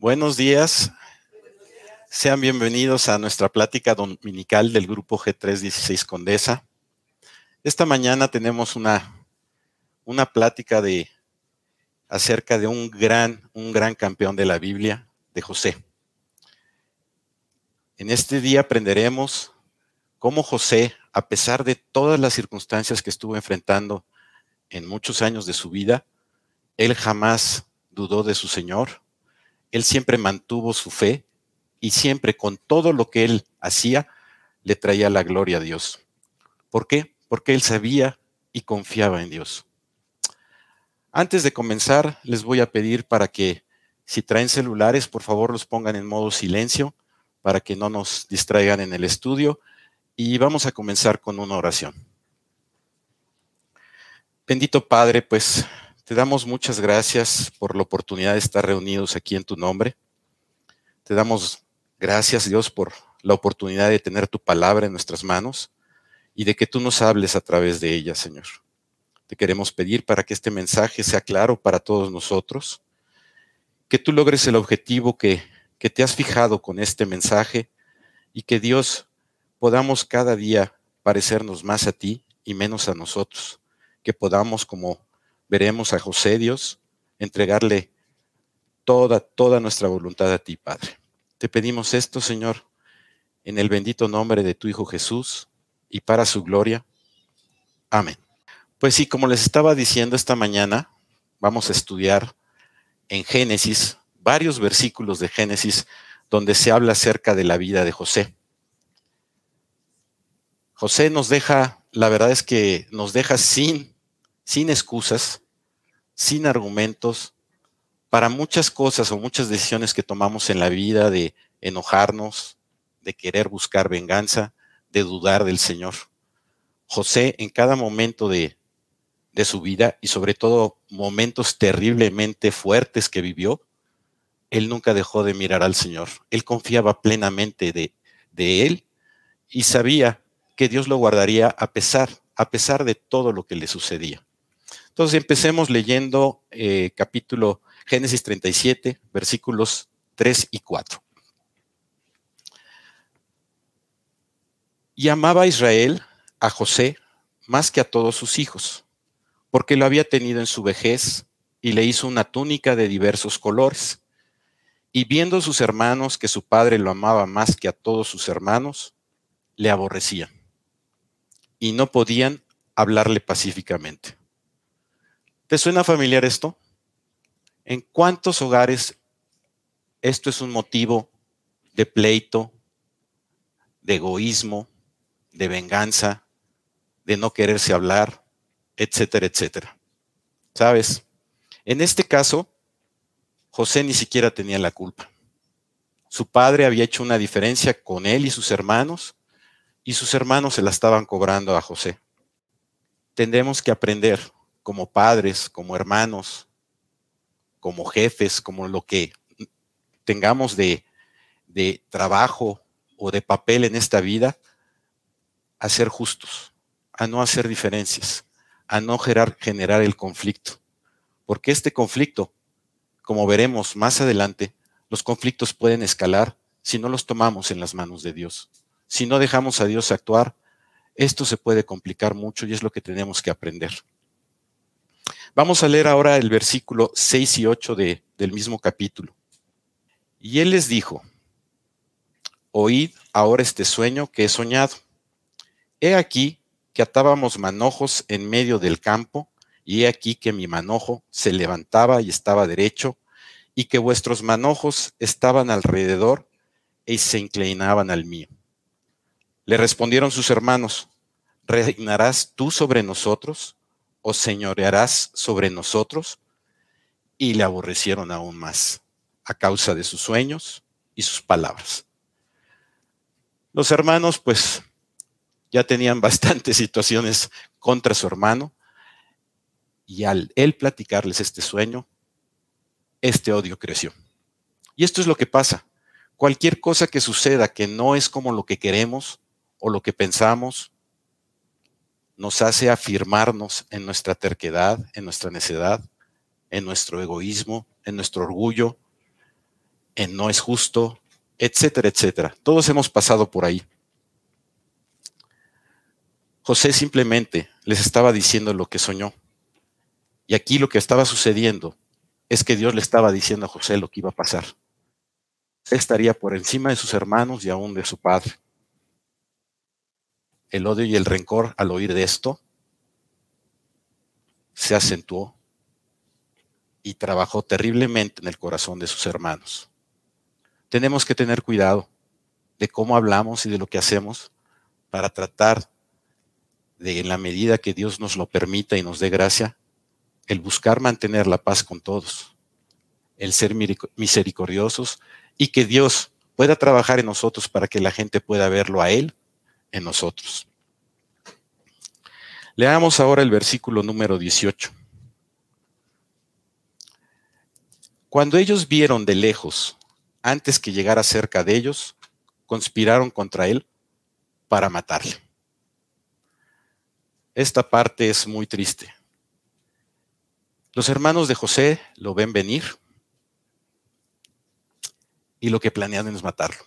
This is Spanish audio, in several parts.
Buenos días. Sean bienvenidos a nuestra plática dominical del grupo G316 Condesa. Esta mañana tenemos una, una plática de acerca de un gran, un gran campeón de la Biblia, de José. En este día aprenderemos cómo José, a pesar de todas las circunstancias que estuvo enfrentando en muchos años de su vida, él jamás dudó de su Señor, él siempre mantuvo su fe y siempre con todo lo que él hacía le traía la gloria a Dios. ¿Por qué? Porque él sabía y confiaba en Dios. Antes de comenzar, les voy a pedir para que si traen celulares, por favor los pongan en modo silencio para que no nos distraigan en el estudio y vamos a comenzar con una oración. Bendito Padre, pues te damos muchas gracias por la oportunidad de estar reunidos aquí en tu nombre. Te damos gracias, Dios, por la oportunidad de tener tu palabra en nuestras manos y de que tú nos hables a través de ella, Señor. Te queremos pedir para que este mensaje sea claro para todos nosotros, que tú logres el objetivo que, que te has fijado con este mensaje y que Dios podamos cada día parecernos más a ti y menos a nosotros, que podamos, como veremos a José Dios, entregarle toda, toda nuestra voluntad a ti, Padre. Te pedimos esto, Señor, en el bendito nombre de tu Hijo Jesús y para su gloria. Amén. Pues sí, como les estaba diciendo esta mañana, vamos a estudiar en Génesis varios versículos de Génesis donde se habla acerca de la vida de José. José nos deja, la verdad es que nos deja sin sin excusas, sin argumentos, para muchas cosas o muchas decisiones que tomamos en la vida de enojarnos, de querer buscar venganza, de dudar del Señor. José en cada momento de, de su vida y sobre todo momentos terriblemente fuertes que vivió, él nunca dejó de mirar al Señor. Él confiaba plenamente de, de él y sabía que Dios lo guardaría a pesar, a pesar de todo lo que le sucedía. Entonces empecemos leyendo eh, capítulo Génesis 37, versículos 3 y 4. Y amaba Israel a José más que a todos sus hijos, porque lo había tenido en su vejez y le hizo una túnica de diversos colores. Y viendo sus hermanos que su padre lo amaba más que a todos sus hermanos, le aborrecían y no podían hablarle pacíficamente. ¿Te suena familiar esto? ¿En cuántos hogares esto es un motivo de pleito, de egoísmo, de venganza, de no quererse hablar, etcétera, etcétera? ¿Sabes? En este caso, José ni siquiera tenía la culpa. Su padre había hecho una diferencia con él y sus hermanos, y sus hermanos se la estaban cobrando a José. Tendremos que aprender como padres, como hermanos, como jefes, como lo que tengamos de, trabajo o de papel en esta vida, a ser justos, a no hacer diferencias, a no generar el conflicto. Porque este conflicto, como veremos más adelante, los conflictos pueden escalar si no los tomamos en las manos de Dios. Si no dejamos a Dios actuar, esto se puede complicar mucho y es lo que tenemos que aprender. Vamos a leer ahora el versículo 6 y 8 de, del mismo capítulo. Y él les dijo, oíd ahora este sueño que he soñado. He aquí que atábamos manojos en medio del campo, y he aquí que mi manojo se levantaba y estaba derecho, y que vuestros manojos estaban alrededor y se inclinaban al mío. Le respondieron sus hermanos, ¿reinarás tú sobre nosotros? O señorearás sobre nosotros? Y le aborrecieron aún más a causa de sus sueños y sus palabras. Los hermanos, pues, ya tenían bastantes situaciones contra su hermano y al él platicarles este sueño, este odio creció. Y esto es lo que pasa. Cualquier cosa que suceda que no es como lo que queremos o lo que pensamos nos hace afirmarnos en nuestra terquedad, en nuestra necedad, en nuestro egoísmo, en nuestro orgullo, en no es justo, etcétera, etcétera. Todos hemos pasado por ahí. José simplemente les estaba diciendo lo que soñó. Y aquí lo que estaba sucediendo es que Dios le estaba diciendo a José lo que iba a pasar. estaría por encima de sus hermanos y aún de su padre. El odio y el rencor al oír de esto se acentuó y trabajó terriblemente en el corazón de sus hermanos. Tenemos que tener cuidado de cómo hablamos y de lo que hacemos para tratar de, en la medida que Dios nos lo permita y nos dé gracia, el buscar mantener la paz con todos, el ser misericordiosos y que Dios pueda trabajar en nosotros para que la gente pueda verlo a Él en nosotros. Leamos ahora el versículo número 18. Cuando ellos vieron de lejos, antes que llegara cerca de ellos, conspiraron contra él para matarle. Esta parte es muy triste. Los hermanos de José lo ven venir y lo que planean es matarlo.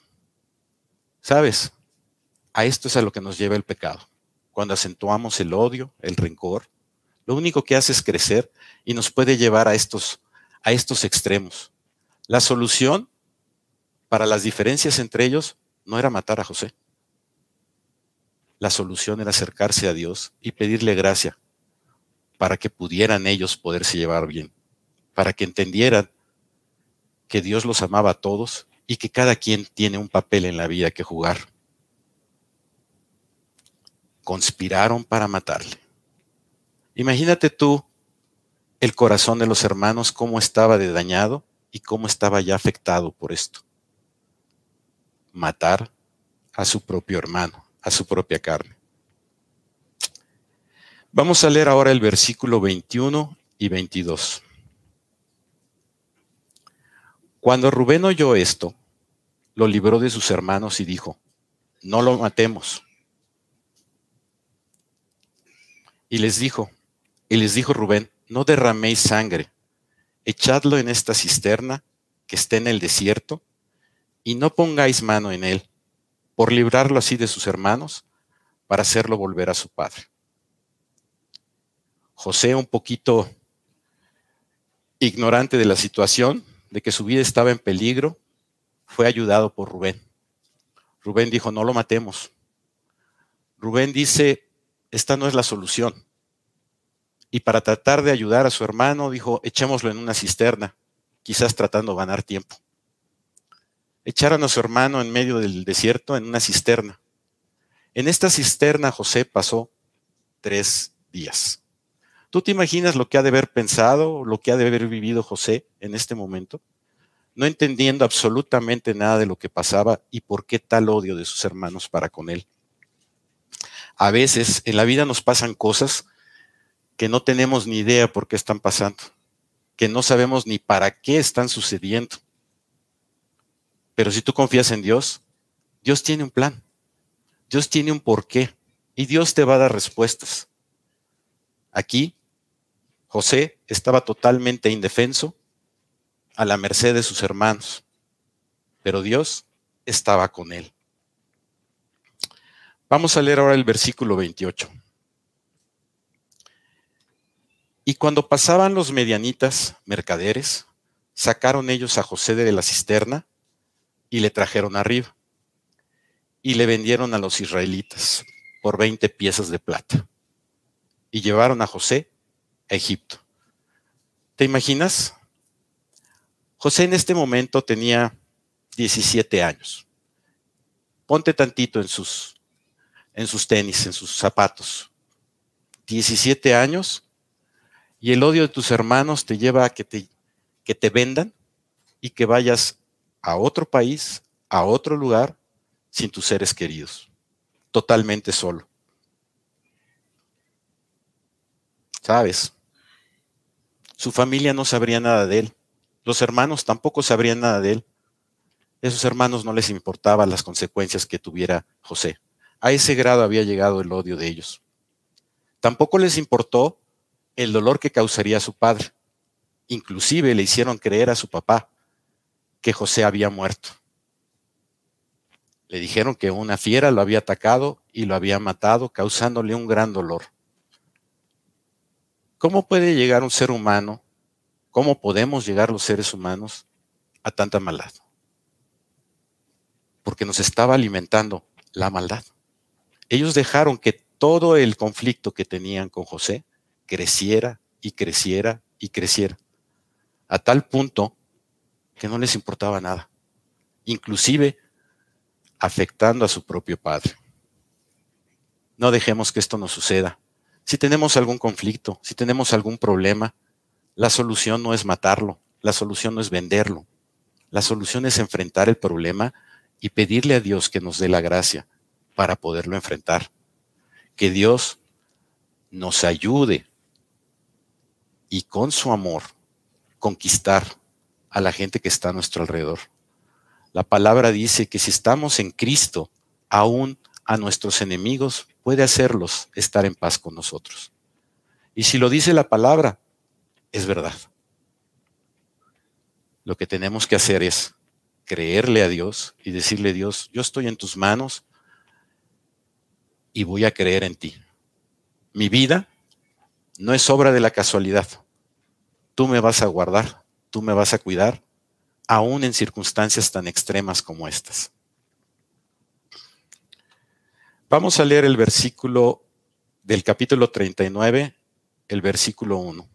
¿Sabes? A esto es a lo que nos lleva el pecado. Cuando acentuamos el odio, el rencor, lo único que hace es crecer y nos puede llevar a estos, a estos extremos. La solución para las diferencias entre ellos no era matar a José. La solución era acercarse a Dios y pedirle gracia para que pudieran ellos poderse llevar bien, para que entendieran que Dios los amaba a todos y que cada quien tiene un papel en la vida que jugar. Conspiraron para matarle. Imagínate tú el corazón de los hermanos, cómo estaba de dañado y cómo estaba ya afectado por esto. Matar a su propio hermano, a su propia carne. Vamos a leer ahora el versículo 21 y 22. Cuando Rubén oyó esto, lo libró de sus hermanos y dijo, no lo matemos. Y les dijo, y les dijo Rubén, no derraméis sangre, echadlo en esta cisterna que esté en el desierto, y no pongáis mano en él, por librarlo así de sus hermanos, para hacerlo volver a su padre. José un poquito ignorante de la situación, de que su vida estaba en peligro, fue ayudado por Rubén. Rubén dijo, no lo matemos. Rubén dice, esta no es la solución. Y para tratar de ayudar a su hermano, dijo, echémoslo en una cisterna, quizás tratando de ganar tiempo. Echaron a su hermano en medio del desierto en una cisterna. En esta cisterna José pasó tres días. ¿Tú te imaginas lo que ha de haber pensado, lo que ha de haber vivido José en este momento? No entendiendo absolutamente nada de lo que pasaba y por qué tal odio de sus hermanos para con él. A veces en la vida nos pasan cosas que no tenemos ni idea por qué están pasando, que no sabemos ni para qué están sucediendo. Pero si tú confías en Dios, Dios tiene un plan, Dios tiene un porqué y Dios te va a dar respuestas. Aquí José estaba totalmente indefenso, a la merced de sus hermanos, pero Dios estaba con él. Vamos a leer ahora el versículo 28. Y cuando pasaban los medianitas mercaderes, sacaron ellos a José de la cisterna y le trajeron arriba y le vendieron a los israelitas por 20 piezas de plata. Y llevaron a José Egipto. ¿Te imaginas? José en este momento tenía 17 años. Ponte tantito en sus, en sus tenis, en sus zapatos. 17 años y el odio de tus hermanos te lleva a que te, vendan y que vayas a otro país, a otro lugar, sin tus seres queridos, totalmente solo. ¿Sabes? Su familia no sabría nada de él. Los hermanos tampoco sabrían nada de él. Esos hermanos no les importaban las consecuencias que tuviera José. A ese grado había llegado el odio de ellos. Tampoco les importó el dolor que causaría a su padre. Inclusive le hicieron creer a su papá que José había muerto. Le dijeron que una fiera lo había atacado y lo había matado, causándole un gran dolor. ¿Cómo puede llegar un ser humano? ¿Cómo podemos llegar los seres humanos a tanta maldad? Porque nos estaba alimentando la maldad. Ellos dejaron que todo el conflicto que tenían con José creciera y creciera y creciera, a tal punto que no les importaba nada, inclusive afectando a su propio padre. No dejemos que esto nos suceda. Si tenemos algún conflicto, si tenemos algún problema, la solución no es matarlo, la solución no es venderlo, la solución es enfrentar el problema y pedirle a Dios que nos dé la gracia para poderlo enfrentar. Que Dios nos ayude y con su amor conquistar a la gente que está a nuestro alrededor. La palabra dice que si estamos en Cristo, aún a nuestros enemigos puede hacerlos estar en paz con nosotros. Y si lo dice la palabra, es verdad. Lo que tenemos que hacer es creerle a Dios y decirle, Dios, yo estoy en tus manos y voy a creer en ti. Mi vida no es obra de la casualidad. Tú me vas a guardar, tú me vas a cuidar, aún en circunstancias tan extremas como estas. Vamos a leer el versículo del capítulo 39, el versículo 1.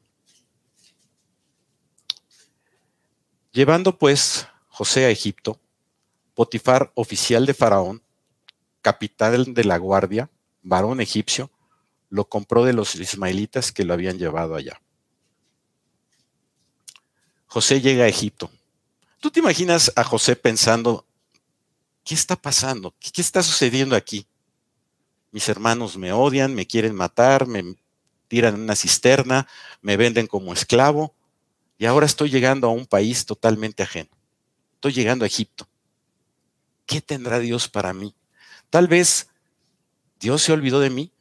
Llevando pues José a Egipto, Potifar, oficial de Faraón, capitán de la guardia, varón egipcio, lo compró de los ismaelitas que lo habían llevado allá. José llega a Egipto. ¿Tú te imaginas a José pensando, ¿qué está pasando? ¿Qué, está sucediendo aquí? Mis hermanos me odian, me quieren matar, me tiran en una cisterna, me venden como esclavo y ahora estoy llegando a un país totalmente ajeno. Estoy llegando a Egipto. ¿Qué tendrá Dios para mí? Tal vez Dios se olvidó de mí.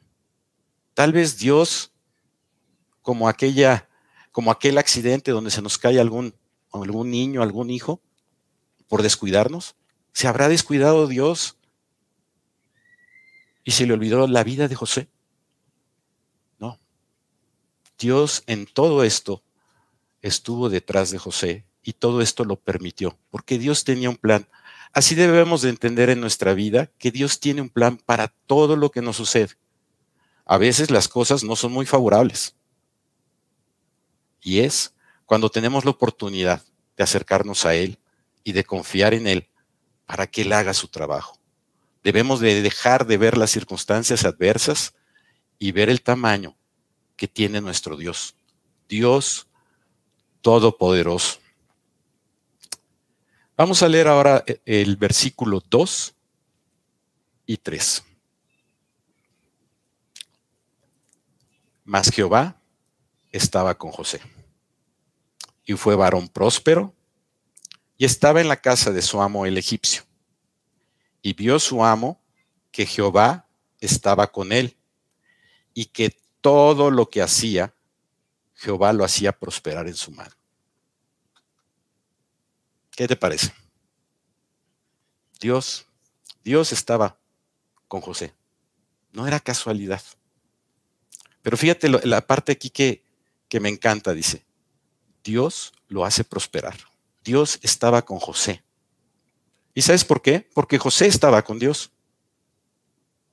Tal vez Dios, como aquella, como aquel accidente donde se nos cae algún, algún niño, algún hijo, por descuidarnos, ¿se habrá descuidado Dios y se le olvidó la vida de José? No. Dios en todo esto estuvo detrás de José y todo esto lo permitió, porque Dios tenía un plan. Así debemos de entender en nuestra vida que Dios tiene un plan para todo lo que nos sucede. A veces las cosas no son muy favorables. Y es cuando tenemos la oportunidad de acercarnos a Él y de confiar en Él para que Él haga su trabajo. Debemos de dejar de ver las circunstancias adversas y ver el tamaño que tiene nuestro Dios. Dios Todopoderoso. Vamos a leer ahora eh, el versículo 2 y 3. Mas Jehová estaba con José. Y fue varón próspero y estaba en la casa de su amo el egipcio. Y vio su amo que Jehová estaba con él y que todo lo que hacía, Jehová lo hacía prosperar en su mano. ¿Qué te parece? Dios, Dios estaba con José. No era casualidad. Pero fíjate la parte aquí que, que me encanta, dice, Dios lo hace prosperar. Dios estaba con José. ¿Y sabes por qué? Porque José estaba con Dios.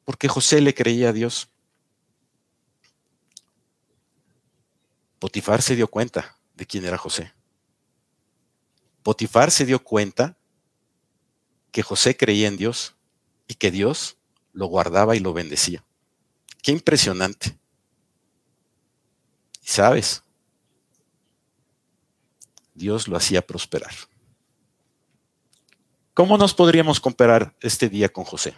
Porque José le creía a Dios. Potifar se dio cuenta de quién era José. Potifar se dio cuenta que José creía en Dios y que Dios lo guardaba y lo bendecía. Qué impresionante. Y sabes, Dios lo hacía prosperar. ¿Cómo nos podríamos comparar este día con José?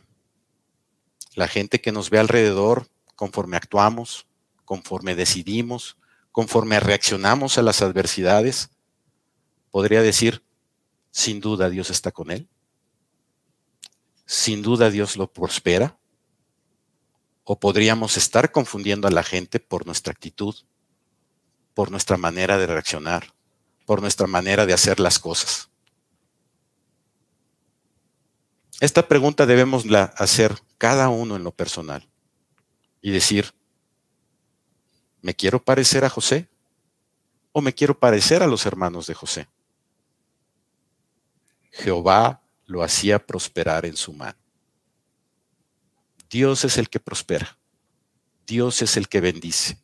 La gente que nos ve alrededor conforme actuamos, conforme decidimos, conforme reaccionamos a las adversidades, podría decir, sin duda Dios está con él. Sin duda Dios lo prospera. O podríamos estar confundiendo a la gente por nuestra actitud, por nuestra manera de reaccionar, por nuestra manera de hacer las cosas. Esta pregunta debemos hacer cada uno en lo personal y decir, ¿me quiero parecer a José o me quiero parecer a los hermanos de José? Jehová lo hacía prosperar en su mano. Dios es el que prospera. Dios es el que bendice.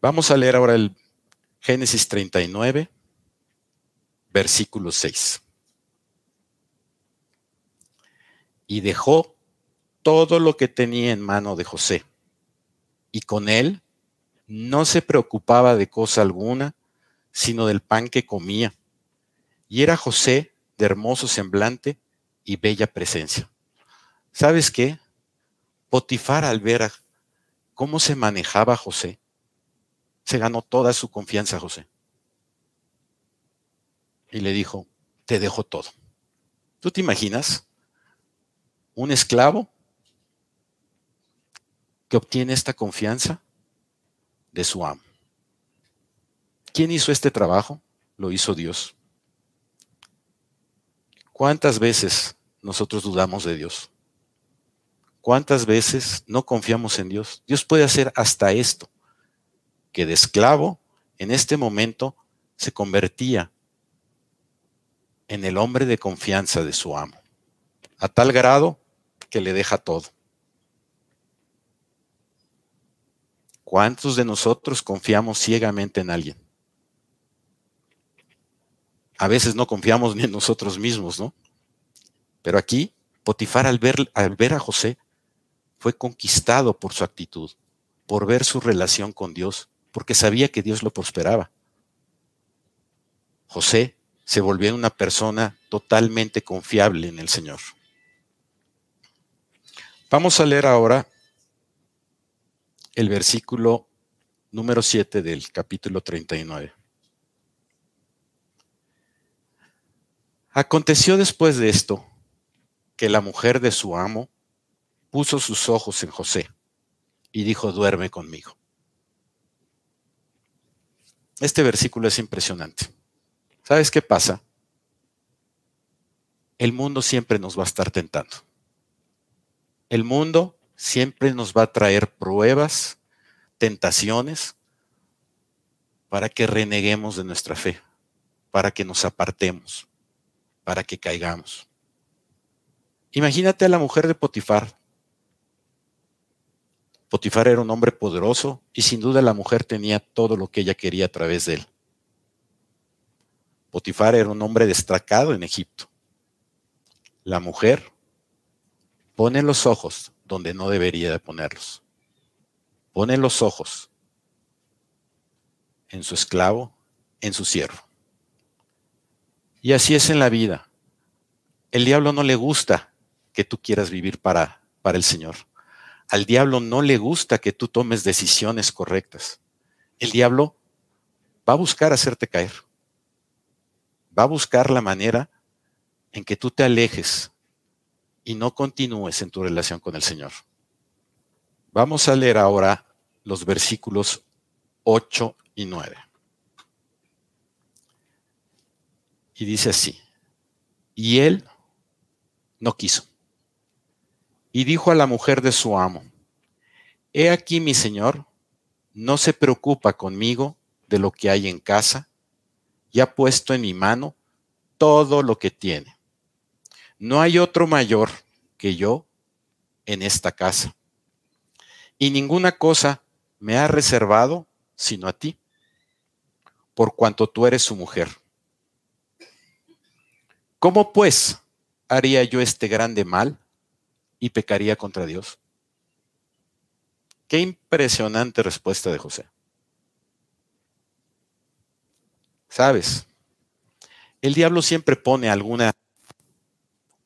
Vamos a leer ahora el Génesis 39, versículo 6. Y dejó todo lo que tenía en mano de José, y con él no se preocupaba de cosa alguna, sino del pan que comía. Y era José de hermoso semblante y bella presencia. ¿Sabes qué? Potifar al ver cómo se manejaba José, se ganó toda su confianza José. Y le dijo, te dejo todo. ¿Tú te imaginas? Un esclavo que obtiene esta confianza de su amo. ¿Quién hizo este trabajo? Lo hizo Dios. ¿Cuántas veces nosotros dudamos de Dios? ¿Cuántas veces no confiamos en Dios? Dios puede hacer hasta esto que de esclavo en este momento se convertía en el hombre de confianza de su amo, a tal grado que le deja todo. ¿Cuántos de nosotros confiamos ciegamente en alguien? A veces no confiamos ni en nosotros mismos, ¿no? Pero aquí, Potifar al ver, al ver a José, fue conquistado por su actitud, por ver su relación con Dios, porque sabía que Dios lo prosperaba. José se volvió una persona totalmente confiable en el Señor. Vamos a leer ahora el versículo número 7 del capítulo 39. Aconteció después de esto que la mujer de su amo puso sus ojos en José y dijo, duerme conmigo. Este versículo es impresionante. ¿Sabes qué pasa? El mundo siempre nos va a estar tentando. El mundo siempre nos va a traer pruebas, tentaciones, para que reneguemos de nuestra fe, para que nos apartemos, para que caigamos. Imagínate a la mujer de Potifar, Potifar era un hombre poderoso y sin duda la mujer tenía todo lo que ella quería a través de él. Potifar era un hombre destacado en Egipto. La mujer pone los ojos donde no debería de ponerlos. Pone los ojos en su esclavo, en su siervo. Y así es en la vida. El diablo no le gusta que tú quieras vivir para, para el Señor. Al diablo no le gusta que tú tomes decisiones correctas. El diablo va a buscar hacerte caer. Va a buscar la manera en que tú te alejes y no continúes en tu relación con el Señor. Vamos a leer ahora los versículos 8 y 9. Y dice así, y él no quiso y dijo a la mujer de su amo, He aquí mi señor, no se preocupa conmigo de lo que hay en casa, y ha puesto en mi mano todo lo que tiene. No hay otro mayor que yo en esta casa, y ninguna cosa me ha reservado sino a ti, por cuanto tú eres su mujer. ¿Cómo pues haría yo este grande mal? y pecaría contra Dios? Qué impresionante respuesta de José. ¿Sabes? El diablo siempre pone alguna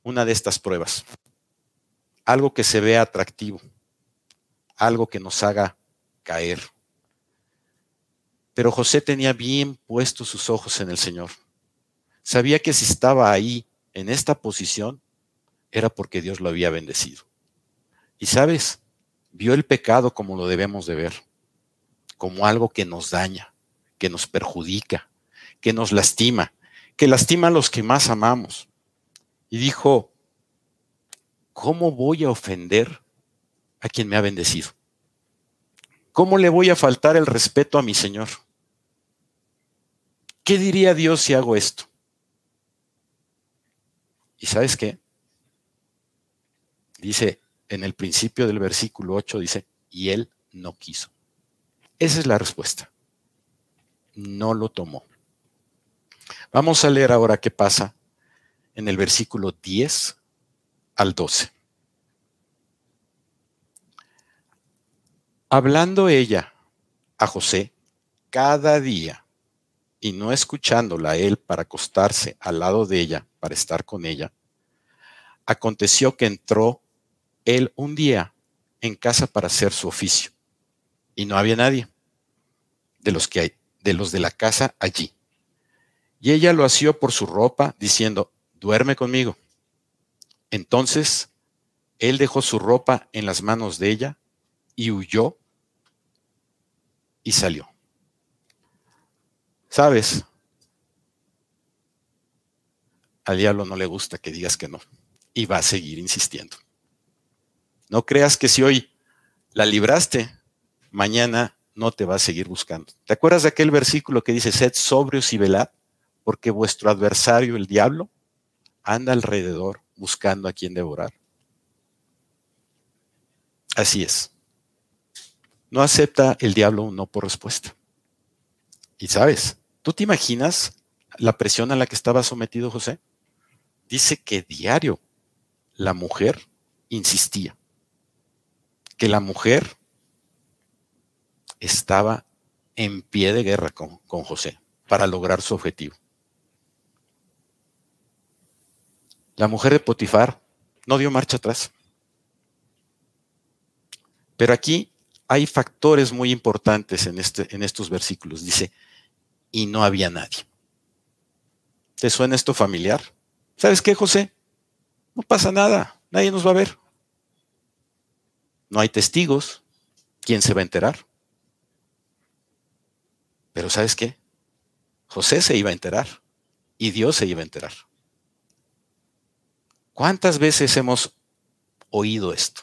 una de estas pruebas. Algo que se vea atractivo, algo que nos haga caer. Pero José tenía bien puestos sus ojos en el Señor. Sabía que si estaba ahí, en esta posición, era porque Dios lo había bendecido. Y sabes, vio el pecado como lo debemos de ver, como algo que nos daña, que nos perjudica, que nos lastima, que lastima a los que más amamos, y dijo, ¿cómo voy a ofender a quien me ha bendecido? ¿Cómo le voy a faltar el respeto a mi Señor? ¿Qué diría Dios si hago esto? ¿Y sabes qué? Dice en el principio del versículo 8, dice, y él no quiso. Esa es la respuesta. No lo tomó. Vamos a leer ahora qué pasa en el versículo 10 al 12. Hablando ella a José cada día y no escuchándola a él para acostarse al lado de ella, para estar con ella, aconteció que entró él un día en casa para hacer su oficio y no había nadie de los que hay, de los de la casa allí. Y ella lo asió por su ropa, diciendo, duerme conmigo. Entonces él dejó su ropa en las manos de ella y huyó y salió. ¿Sabes? Al diablo no le gusta que digas que no y va a seguir insistiendo. No creas que si hoy la libraste, mañana no te va a seguir buscando. ¿Te acuerdas de aquel versículo que dice, sed sobrios y velad, porque vuestro adversario, el diablo, anda alrededor buscando a quien devorar? Así es. No acepta el diablo un no por respuesta. Y sabes, ¿tú te imaginas la presión a la que estaba sometido José? Dice que diario la mujer insistía, que la mujer estaba en pie de guerra con, con José para lograr su objetivo. La mujer de Potifar no dio marcha atrás. Pero aquí hay factores muy importantes en, este, en estos versículos. Dice, y no había nadie. ¿Te suena esto familiar? ¿Sabes qué, José? No pasa nada, nadie nos va a ver. No hay testigos, ¿quién se va a enterar? Pero ¿sabes qué? José se iba a enterar y Dios se iba a enterar. ¿Cuántas veces hemos oído esto?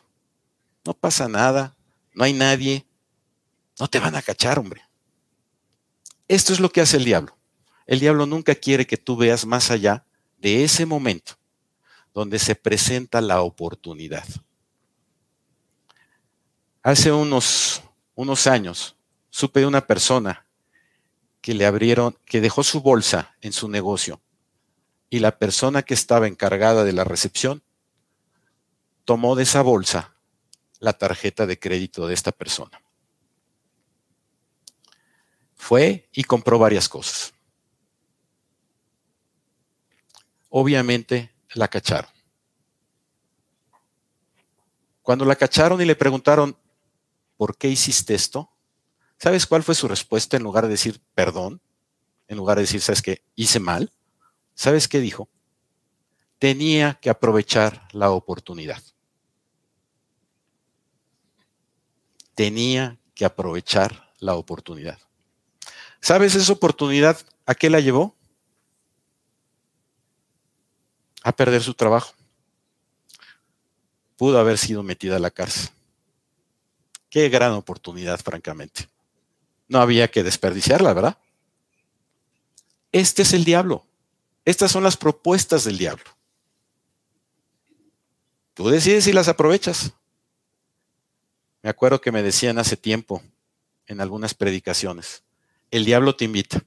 No pasa nada, no hay nadie, no te van a cachar, hombre. Esto es lo que hace el diablo. El diablo nunca quiere que tú veas más allá de ese momento donde se presenta la oportunidad. Hace unos, unos años supe de una persona que le abrieron, que dejó su bolsa en su negocio y la persona que estaba encargada de la recepción tomó de esa bolsa la tarjeta de crédito de esta persona. Fue y compró varias cosas. Obviamente la cacharon. Cuando la cacharon y le preguntaron, ¿por qué hiciste esto? ¿Sabes cuál fue su respuesta en lugar de decir perdón? En lugar de decir, ¿sabes qué? Hice mal. ¿Sabes qué dijo? Tenía que aprovechar la oportunidad. tenía que aprovechar la oportunidad. ¿Sabes esa oportunidad a qué la llevó? A perder su trabajo. Pudo haber sido metida a la cárcel. Qué gran oportunidad, francamente. No había que desperdiciarla, ¿verdad? Este es el diablo. Estas son las propuestas del diablo. Tú decides si las aprovechas. Me acuerdo que me decían hace tiempo en algunas predicaciones, el diablo te invita,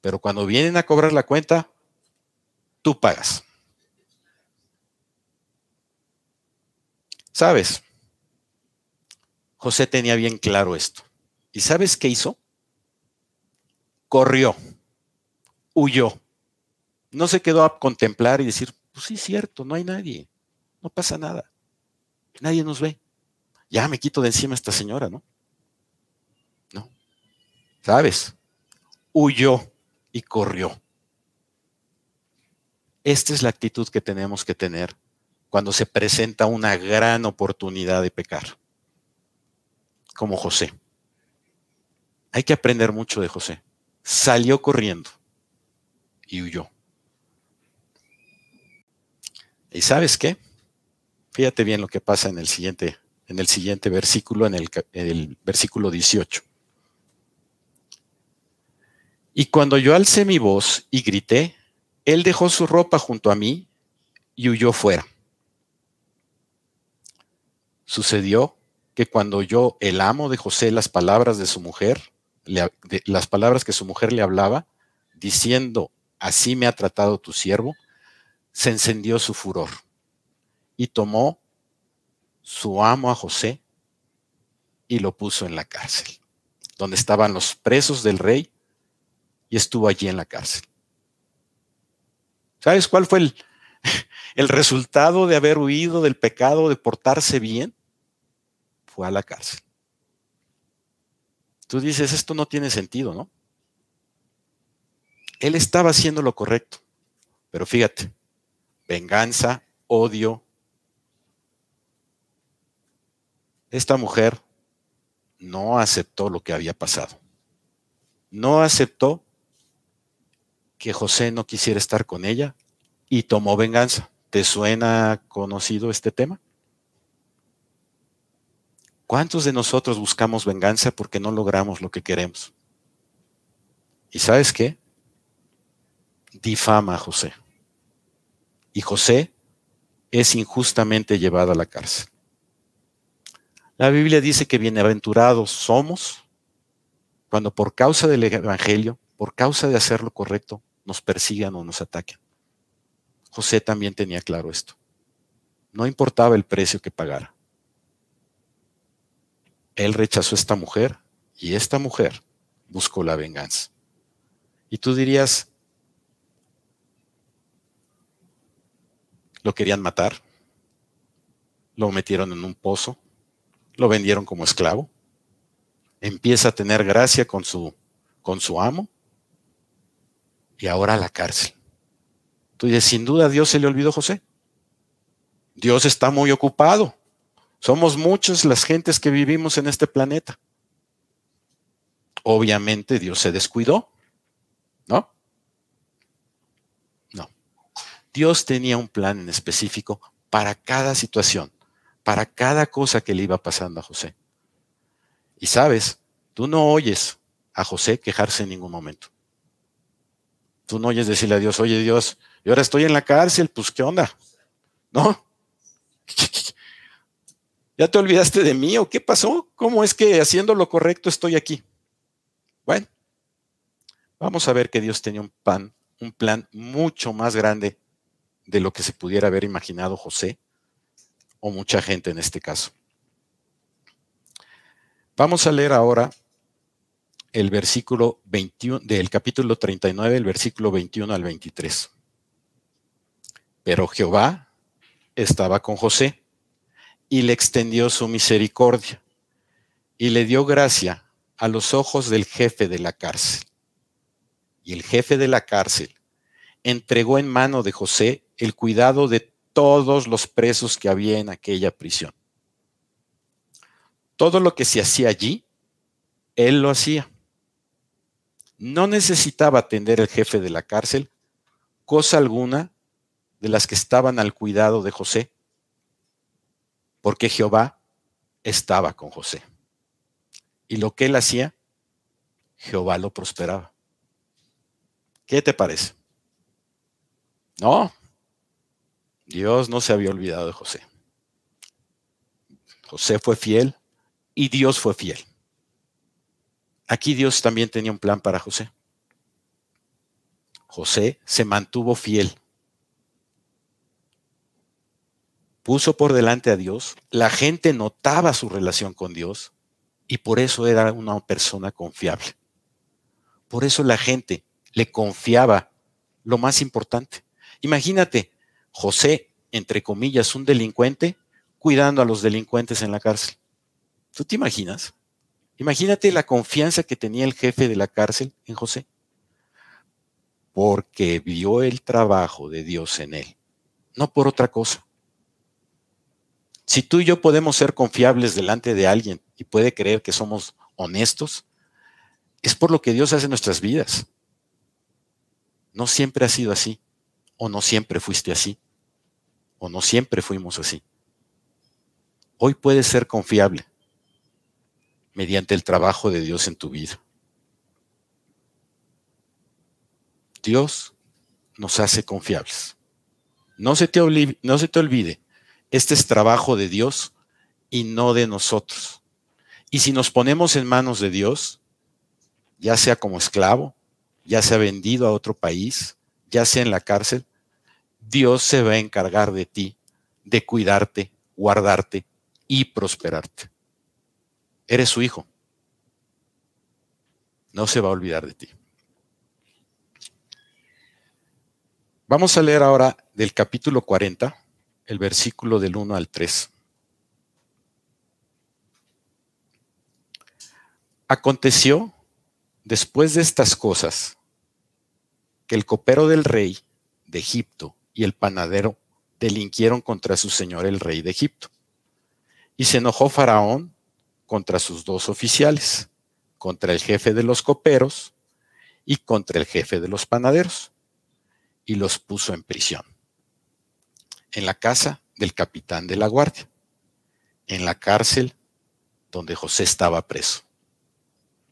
pero cuando vienen a cobrar la cuenta, tú pagas. ¿Sabes? José tenía bien claro esto. ¿Y sabes qué hizo? Corrió, huyó. No se quedó a contemplar y decir, pues sí, cierto, no hay nadie, no pasa nada, nadie nos ve ya me quito de encima a esta señora, ¿no? No. ¿Sabes? Huyó y corrió. Esta es la actitud que tenemos que tener cuando se presenta una gran oportunidad de pecar, como José. Hay que aprender mucho de José. Salió corriendo y huyó. ¿Y sabes qué? Fíjate bien lo que pasa en el siguiente, en el siguiente versículo, en el, en el versículo 18. Y cuando yo alcé mi voz y grité, él dejó su ropa junto a mí y huyó fuera. Sucedió que cuando oyó el amo de José las palabras de su mujer, las palabras que su mujer le hablaba, diciendo, así me ha tratado tu siervo, se encendió su furor y tomó su amo a José y lo puso en la cárcel, donde estaban los presos del rey y estuvo allí en la cárcel. ¿Sabes cuál fue el, resultado de haber huido del pecado, de portarse bien? Fue a la cárcel. Tú dices, esto no tiene sentido, ¿no? Él estaba haciendo lo correcto, pero fíjate, venganza, odio. Esta mujer no aceptó lo que había pasado. No aceptó que José no quisiera estar con ella y tomó venganza. ¿Te suena conocido este tema? ¿Cuántos de nosotros buscamos venganza porque no logramos lo que queremos? ¿Y sabes qué? Difama a José. Y José es injustamente llevado a la cárcel. La Biblia dice que bienaventurados somos cuando por causa del Evangelio, por causa de hacer lo correcto, nos persigan o nos ataquen. José también tenía claro esto. No importaba el precio que pagara. Él rechazó a esta mujer y esta mujer buscó la venganza. Y tú dirías, lo querían matar, lo metieron en un pozo, lo vendieron como esclavo, empieza a tener gracia con su, con su amo y ahora a la cárcel. Dices, sin duda Dios se le olvidó José. Dios está muy ocupado. Somos muchas las gentes que vivimos en este planeta. Obviamente Dios se descuidó, ¿no? No. Dios tenía un plan en específico para cada situación, para cada cosa que le iba pasando a José. Y sabes, tú no oyes a José quejarse en ningún momento. Tú no oyes decirle a Dios, oye Dios, yo ahora estoy en la cárcel, pues ¿qué onda? ¿No? ¿Ya te olvidaste de mí o qué pasó? ¿Cómo es que haciendo lo correcto estoy aquí? Bueno, vamos a ver que Dios tenía un plan, un plan mucho más grande de lo que se pudiera haber imaginado José o mucha gente en este caso. Vamos a leer ahora el versículo 21 del capítulo 39, el versículo 21 al 23. Pero Jehová estaba con José y le extendió su misericordia y le dio gracia a los ojos del jefe de la cárcel. Y el jefe de la cárcel entregó en mano de José el cuidado de todos los presos que había en aquella prisión. Todo lo que se hacía allí, él lo hacía no necesitaba atender el jefe de la cárcel cosa alguna de las que estaban al cuidado de José, porque Jehová estaba con José. Y lo que él hacía, Jehová lo prosperaba. ¿Qué te parece? No, Dios no se había olvidado de José. José fue fiel y Dios fue fiel. Aquí Dios también tenía un plan para José. José se mantuvo fiel. Puso por delante a Dios. La gente notaba su relación con Dios y por eso era una persona confiable. Por eso la gente le confiaba lo más importante. Imagínate, José, entre comillas, un delincuente, cuidando a los delincuentes en la cárcel. ¿Tú te imaginas? Imagínate la confianza que tenía el jefe de la cárcel en José, porque vio el trabajo de Dios en él, no por otra cosa. Si tú y yo podemos ser confiables delante de alguien y puede creer que somos honestos, es por lo que Dios hace en nuestras vidas. No siempre ha sido así, o no siempre fuiste así, o no siempre fuimos así. Hoy puedes ser confiable mediante el trabajo de Dios en tu vida. Dios nos hace confiables. No se te olvide, no se te olvide este es trabajo de Dios y no de nosotros. Y si nos ponemos en manos de Dios, ya sea como esclavo, ya sea vendido a otro país, ya sea en la cárcel, Dios se va a encargar de ti, de cuidarte, guardarte y prosperarte. Eres su hijo. No se va a olvidar de ti. Vamos a leer ahora del capítulo 40 el versículo del 1 al 3. Aconteció, después de estas cosas, que el copero del rey de Egipto y el panadero delinquieron contra su señor el rey de Egipto. Y se enojó Faraón contra sus dos oficiales, contra el jefe de los coperos y contra el jefe de los panaderos, y los puso en prisión en la casa del capitán de la guardia, en la cárcel donde José estaba preso.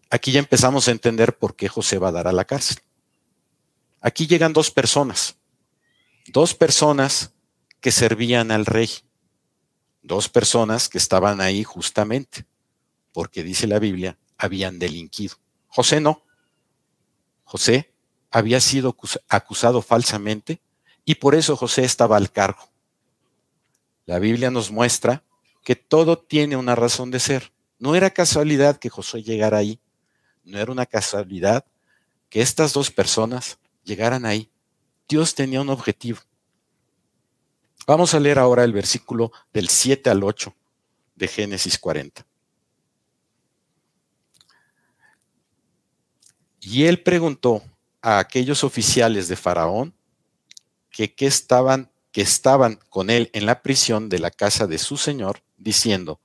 Aquí ya empezamos a entender por qué José va a dar a la cárcel. Aquí llegan dos personas, dos personas que servían al rey, dos personas que estaban ahí justamente, porque dice la Biblia, habían delinquido. José no. José había sido acusado falsamente y por eso José estaba al cargo. La Biblia nos muestra que todo tiene una razón de ser. No era casualidad que Josué llegara ahí. No era una casualidad que estas dos personas llegaran ahí. Dios tenía un objetivo. Vamos a leer ahora el versículo del 7 al 8 de Génesis 40. Y él preguntó a aquellos oficiales de Faraón que qué estaban que estaban con él en la prisión de la casa de su señor, diciendo,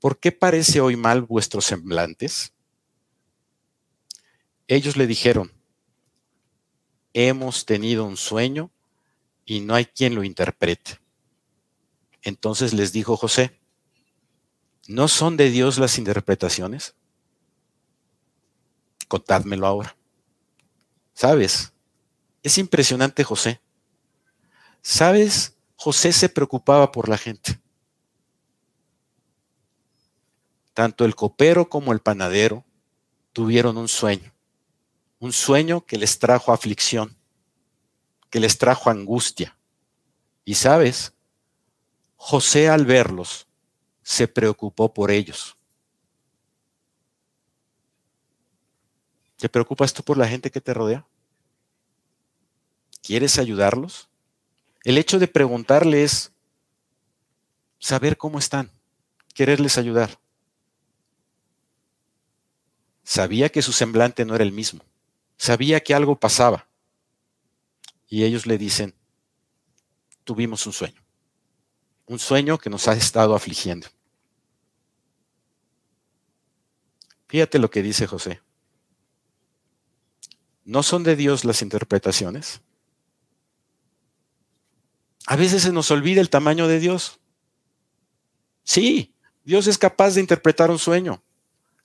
¿por qué parece hoy mal vuestros semblantes? Ellos le dijeron, hemos tenido un sueño y no hay quien lo interprete. Entonces les dijo José, ¿no son de Dios las interpretaciones? Contádmelo ahora. ¿Sabes? Es impresionante José. ¿Sabes? José se preocupaba por la gente. Tanto el copero como el panadero tuvieron un sueño, un sueño que les trajo aflicción, que les trajo angustia. Y sabes, José al verlos se preocupó por ellos. ¿Te preocupas tú por la gente que te rodea? ¿Quieres ayudarlos? El hecho de preguntarles, saber cómo están, quererles ayudar. Sabía que su semblante no era el mismo. Sabía que algo pasaba. Y ellos le dicen, tuvimos un sueño. Un sueño que nos ha estado afligiendo. Fíjate lo que dice José. ¿No son de Dios las interpretaciones? A veces se nos olvida el tamaño de Dios. Sí, Dios es capaz de interpretar un sueño.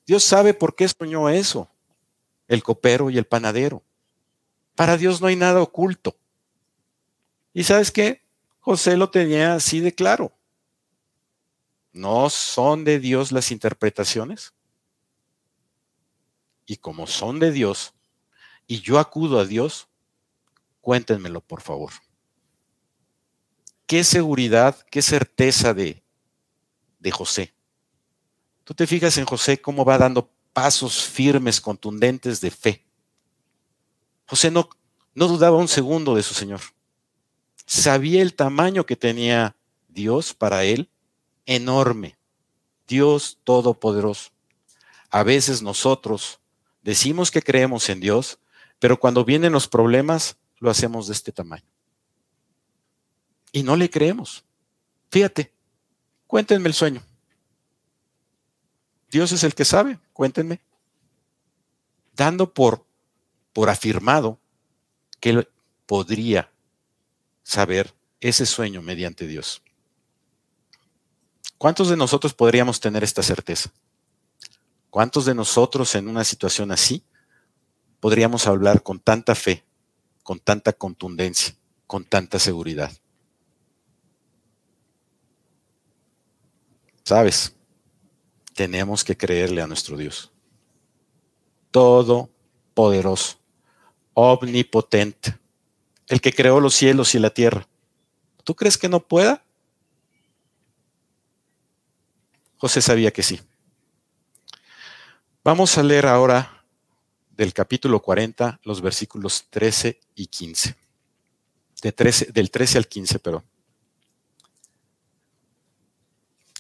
Dios sabe por qué soñó eso, el copero y el panadero. Para Dios no hay nada oculto. ¿Y sabes qué? José lo tenía así de claro. ¿No son de Dios las interpretaciones? Y como son de Dios, y yo acudo a Dios, cuéntenmelo por favor qué seguridad, qué certeza de, de José. Tú te fijas en José cómo va dando pasos firmes, contundentes de fe. José no, no dudaba un segundo de su Señor. Sabía el tamaño que tenía Dios para él, enorme. Dios todopoderoso. A veces nosotros decimos que creemos en Dios, pero cuando vienen los problemas, lo hacemos de este tamaño y no le creemos. Fíjate, cuéntenme el sueño. Dios es el que sabe, cuéntenme. Dando por, por afirmado que él podría saber ese sueño mediante Dios. ¿Cuántos de nosotros podríamos tener esta certeza? ¿Cuántos de nosotros en una situación así podríamos hablar con tanta fe, con tanta contundencia, con tanta seguridad? ¿Sabes? Tenemos que creerle a nuestro Dios. Todopoderoso, omnipotente, el que creó los cielos y la tierra. ¿Tú crees que no pueda? José sabía que sí. Vamos a leer ahora del capítulo 40 los versículos 13 y 15. De 13, del 13 al 15, pero.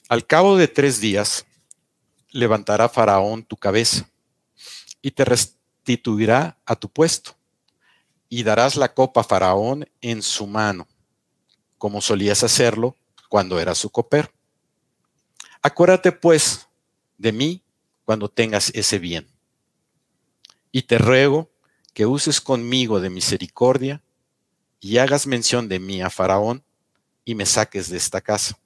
Al cabo de tres días levantará Faraón tu cabeza y te restituirá a tu puesto y darás la copa a Faraón en su mano, como solías hacerlo cuando era su copero. Acuérdate pues de mí cuando tengas ese bien. Y te ruego que uses conmigo de misericordia y hagas mención de mí a Faraón y me saques de esta casa.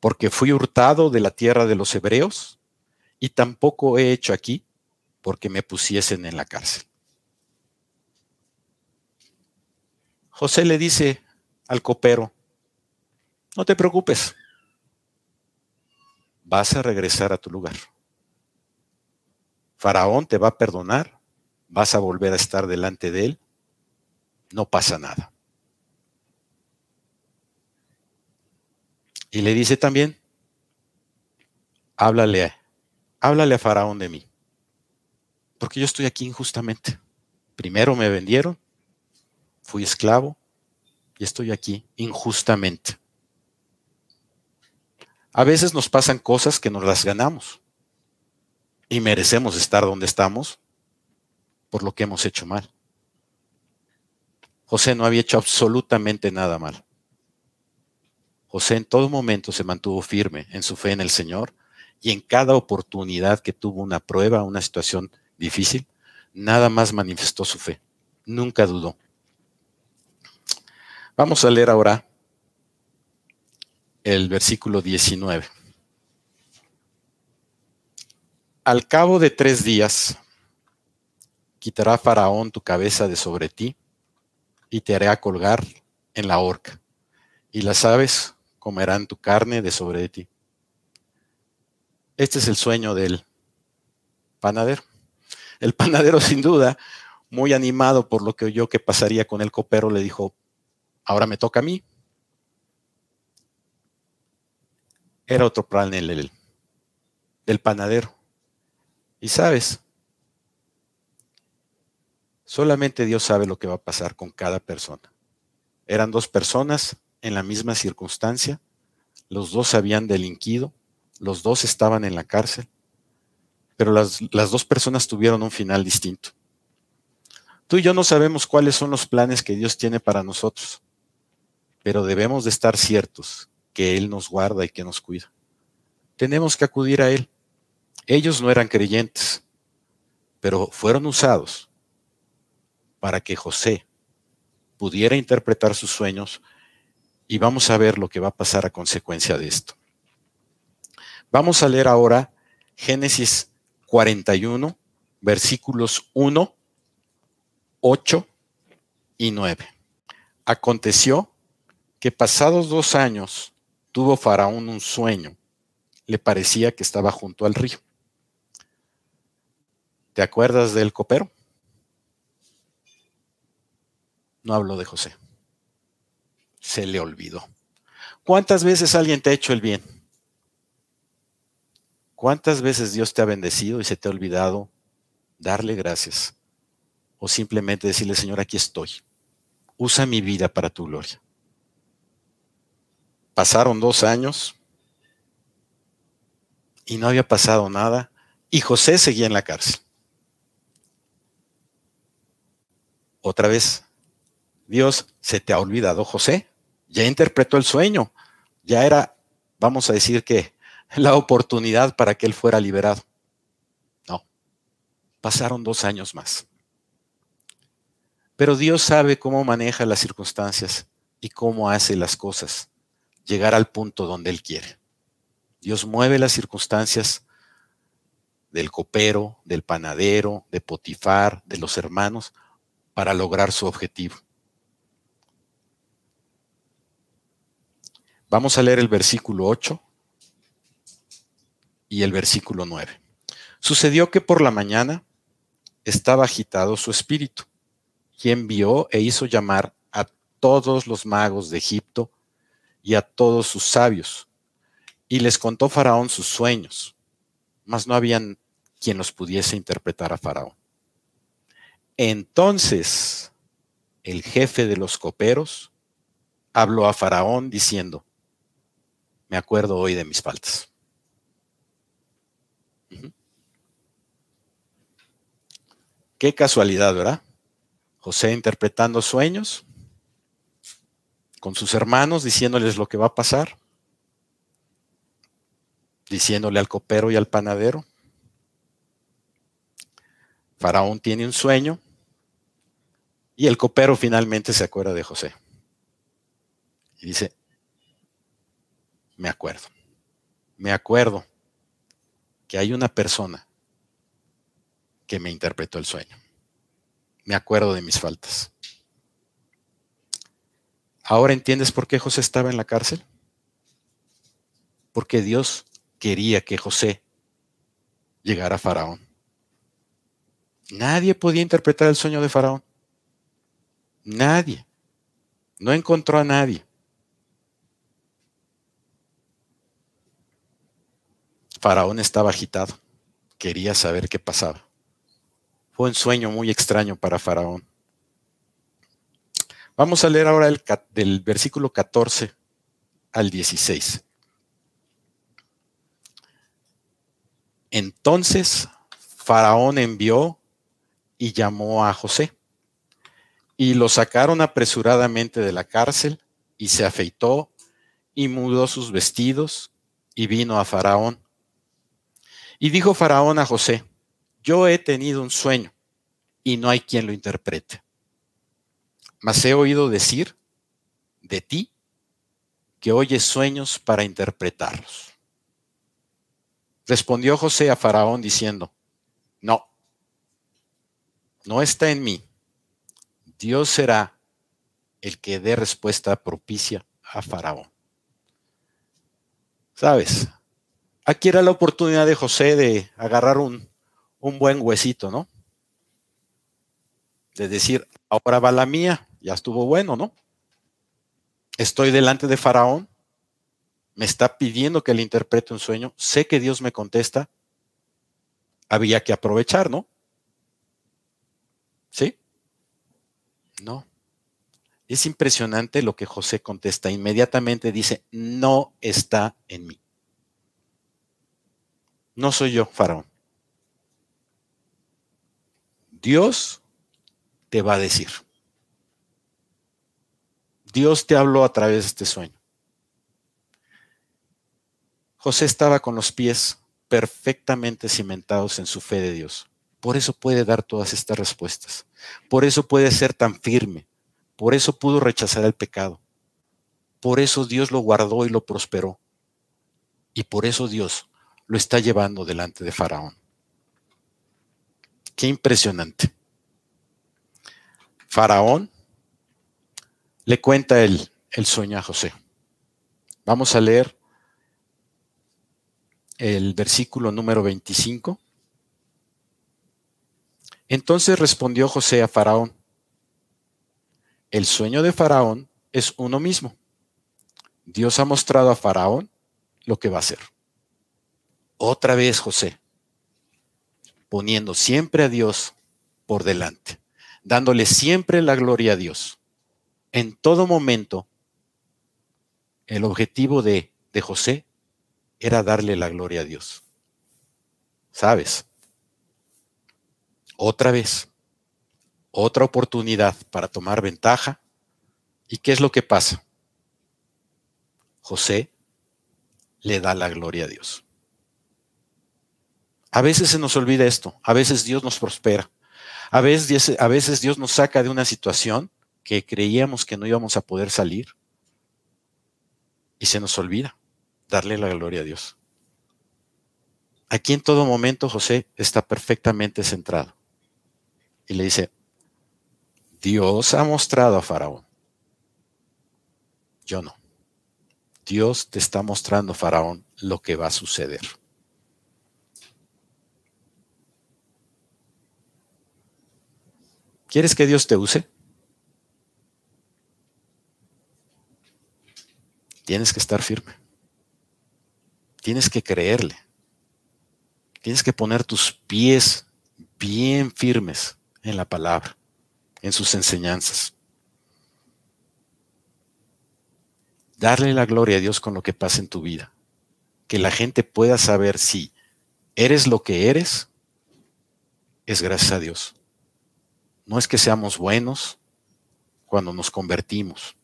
Porque fui hurtado de la tierra de los hebreos y tampoco he hecho aquí porque me pusiesen en la cárcel. José le dice al copero, no te preocupes, vas a regresar a tu lugar. Faraón te va a perdonar, vas a volver a estar delante de él, no pasa nada. Y le dice también, háblale, háblale a Faraón de mí, porque yo estoy aquí injustamente. Primero me vendieron, fui esclavo y estoy aquí injustamente. A veces nos pasan cosas que nos las ganamos y merecemos estar donde estamos por lo que hemos hecho mal. José no había hecho absolutamente nada mal. José en todo momento se mantuvo firme en su fe en el Señor y en cada oportunidad que tuvo una prueba, una situación difícil, nada más manifestó su fe. Nunca dudó. Vamos a leer ahora el versículo 19. Al cabo de tres días, quitará Faraón tu cabeza de sobre ti y te hará colgar en la horca, y las aves comerán tu carne de sobre ti. Este es el sueño del panadero. El panadero, sin duda, muy animado por lo que oyó que pasaría con el copero, le dijo, ahora me toca a mí, era otro plan el, del panadero. Y sabes, solamente Dios sabe lo que va a pasar con cada persona. Eran dos personas en la misma circunstancia, los dos habían delinquido, los dos estaban en la cárcel, pero las, las dos personas tuvieron un final distinto. Tú y yo no sabemos cuáles son los planes que Dios tiene para nosotros, pero debemos de estar ciertos que Él nos guarda y que nos cuida. Tenemos que acudir a Él. Ellos no eran creyentes, pero fueron usados para que José pudiera interpretar sus sueños y vamos a ver lo que va a pasar a consecuencia de esto. Vamos a leer ahora Génesis 41, versículos 1, 8 y 9. Aconteció que pasados dos años tuvo Faraón un sueño. Le parecía que estaba junto al río. ¿Te acuerdas del copero? No habló de José. Se le olvidó. ¿Cuántas veces alguien te ha hecho el bien? ¿Cuántas veces Dios te ha bendecido y se te ha olvidado darle gracias? O simplemente decirle, Señor, aquí estoy. Usa mi vida para tu gloria. Pasaron dos años y no había pasado nada y José seguía en la cárcel. Otra vez, Dios se te ha olvidado, José. Ya interpretó el sueño. Ya era, vamos a decir que, la oportunidad para que él fuera liberado. No, pasaron dos años más. Pero Dios sabe cómo maneja las circunstancias y cómo hace las cosas llegar al punto donde Él quiere. Dios mueve las circunstancias del copero, del panadero, de Potifar, de los hermanos, para lograr su objetivo. Vamos a leer el versículo 8 y el versículo 9. Sucedió que por la mañana estaba agitado su espíritu y envió e hizo llamar a todos los magos de Egipto y a todos sus sabios. Y les contó Faraón sus sueños, mas no habían quien los pudiese interpretar a Faraón. Entonces el jefe de los coperos habló a Faraón diciendo, me acuerdo hoy de mis faltas. Qué casualidad, ¿verdad? José interpretando sueños con sus hermanos, diciéndoles lo que va a pasar, diciéndole al copero y al panadero. Faraón tiene un sueño y el copero finalmente se acuerda de José. Y dice, me acuerdo, me acuerdo que hay una persona que me interpretó el sueño. Me acuerdo de mis faltas. ¿Ahora entiendes por qué José estaba en la cárcel? Porque Dios quería que José llegara a Faraón. Nadie podía interpretar el sueño de Faraón. Nadie. No encontró a nadie. Faraón estaba agitado. Quería saber qué pasaba. Fue un sueño muy extraño para Faraón. Vamos a leer ahora el, del versículo 14 al 16. Entonces Faraón envió y llamó a José y lo sacaron apresuradamente de la cárcel y se afeitó y mudó sus vestidos y vino a Faraón. Y dijo Faraón a José, yo he tenido un sueño y no hay quien lo interprete. Mas he oído decir de ti que oyes sueños para interpretarlos. Respondió José a Faraón diciendo, no, no está en mí. Dios será el que dé respuesta propicia a Faraón. ¿Sabes? Aquí era la oportunidad de José de agarrar un, un buen huesito, ¿no? De decir, ahora va la mía, ya estuvo bueno, ¿no? Estoy delante de Faraón, me está pidiendo que le interprete un sueño, sé que Dios me contesta, había que aprovechar, ¿no? ¿Sí? No. Es impresionante lo que José contesta. Inmediatamente dice, no está en mí. No soy yo, Faraón. Dios te va a decir. Dios te habló a través de este sueño. José estaba con los pies perfectamente cimentados en su fe de Dios. Por eso puede dar todas estas respuestas. Por eso puede ser tan firme. Por eso pudo rechazar el pecado. Por eso Dios lo guardó y lo prosperó. Y por eso Dios lo está llevando delante de Faraón. Qué impresionante. Faraón le cuenta el, el sueño a José. Vamos a leer el versículo número 25. Entonces respondió José a Faraón, el sueño de Faraón es uno mismo. Dios ha mostrado a Faraón lo que va a hacer. Otra vez José, poniendo siempre a Dios por delante, dándole siempre la gloria a Dios en todo momento, el objetivo de, de José era darle la gloria a Dios. ¿Sabes? Otra vez, otra oportunidad para tomar ventaja. ¿Y qué es lo que pasa? José le da la gloria a Dios. A veces se nos olvida esto, a veces Dios nos prospera, a veces, a veces Dios nos saca de una situación que creíamos que no íbamos a poder salir y se nos olvida darle la gloria a Dios. Aquí en todo momento José está perfectamente centrado y le dice, Dios ha mostrado a Faraón. Yo no. Dios te está mostrando, Faraón, lo que va a suceder. ¿Quieres que Dios te use? Tienes que estar firme. Tienes que creerle. Tienes que poner tus pies bien firmes en la palabra, en sus enseñanzas. Darle la gloria a Dios con lo que pasa en tu vida. Que la gente pueda saber si eres lo que eres, es gracias a Dios. No es que seamos buenos cuando nos convertimos,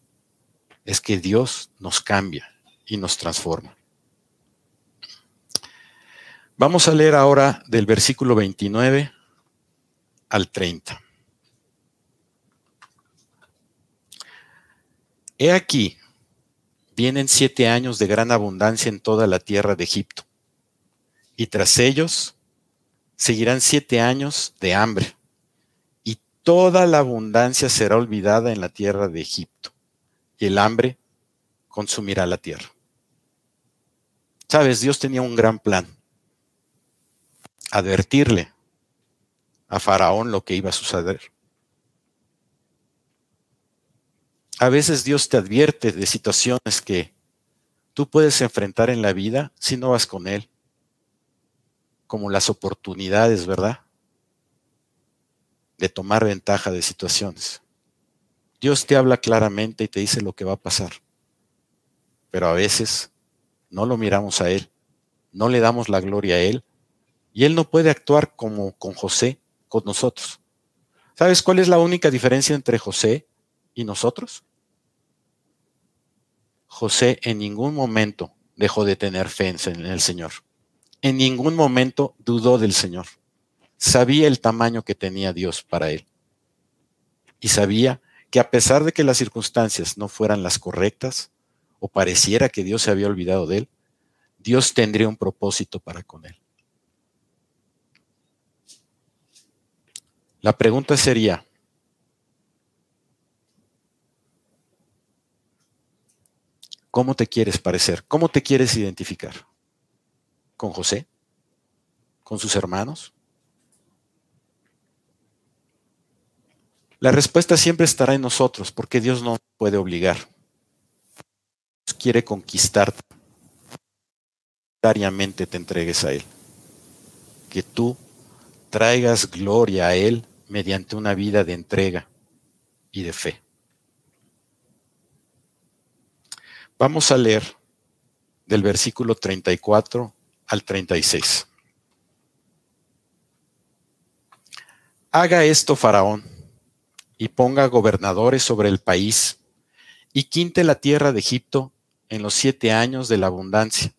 es que Dios nos cambia y nos transforma. Vamos a leer ahora del versículo 29 al 30. He aquí, vienen siete años de gran abundancia en toda la tierra de Egipto, y tras ellos seguirán siete años de hambre, y toda la abundancia será olvidada en la tierra de Egipto, y el hambre consumirá la tierra. Sabes, Dios tenía un gran plan, advertirle a Faraón lo que iba a suceder. A veces Dios te advierte de situaciones que tú puedes enfrentar en la vida si no vas con Él, como las oportunidades, ¿verdad? De tomar ventaja de situaciones. Dios te habla claramente y te dice lo que va a pasar, pero a veces no lo miramos a Él, no le damos la gloria a Él, y Él no puede actuar como con José, nosotros. ¿Sabes cuál es la única diferencia entre José y nosotros? José en ningún momento dejó de tener fe en el Señor. En ningún momento dudó del Señor. Sabía el tamaño que tenía Dios para él. Y sabía que a pesar de que las circunstancias no fueran las correctas o pareciera que Dios se había olvidado de él, Dios tendría un propósito para con él. La pregunta sería, ¿cómo te quieres parecer? ¿Cómo te quieres identificar? ¿Con José? ¿Con sus hermanos? La respuesta siempre estará en nosotros, porque Dios no puede obligar. Dios quiere conquistarte. Diariamente te entregues a Él. Que tú traigas gloria a Él mediante una vida de entrega y de fe. Vamos a leer del versículo 34 al 36. Haga esto Faraón y ponga gobernadores sobre el país y quinte la tierra de Egipto en los siete años de la abundancia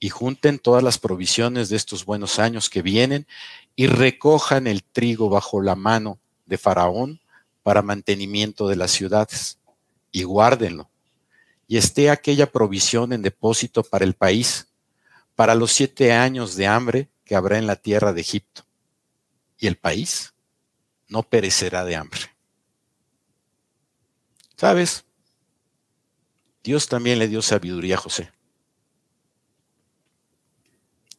y junten todas las provisiones de estos buenos años que vienen y recojan el trigo bajo la mano de Faraón para mantenimiento de las ciudades, y guárdenlo, y esté aquella provisión en depósito para el país, para los siete años de hambre que habrá en la tierra de Egipto, y el país no perecerá de hambre. ¿Sabes? Dios también le dio sabiduría a José.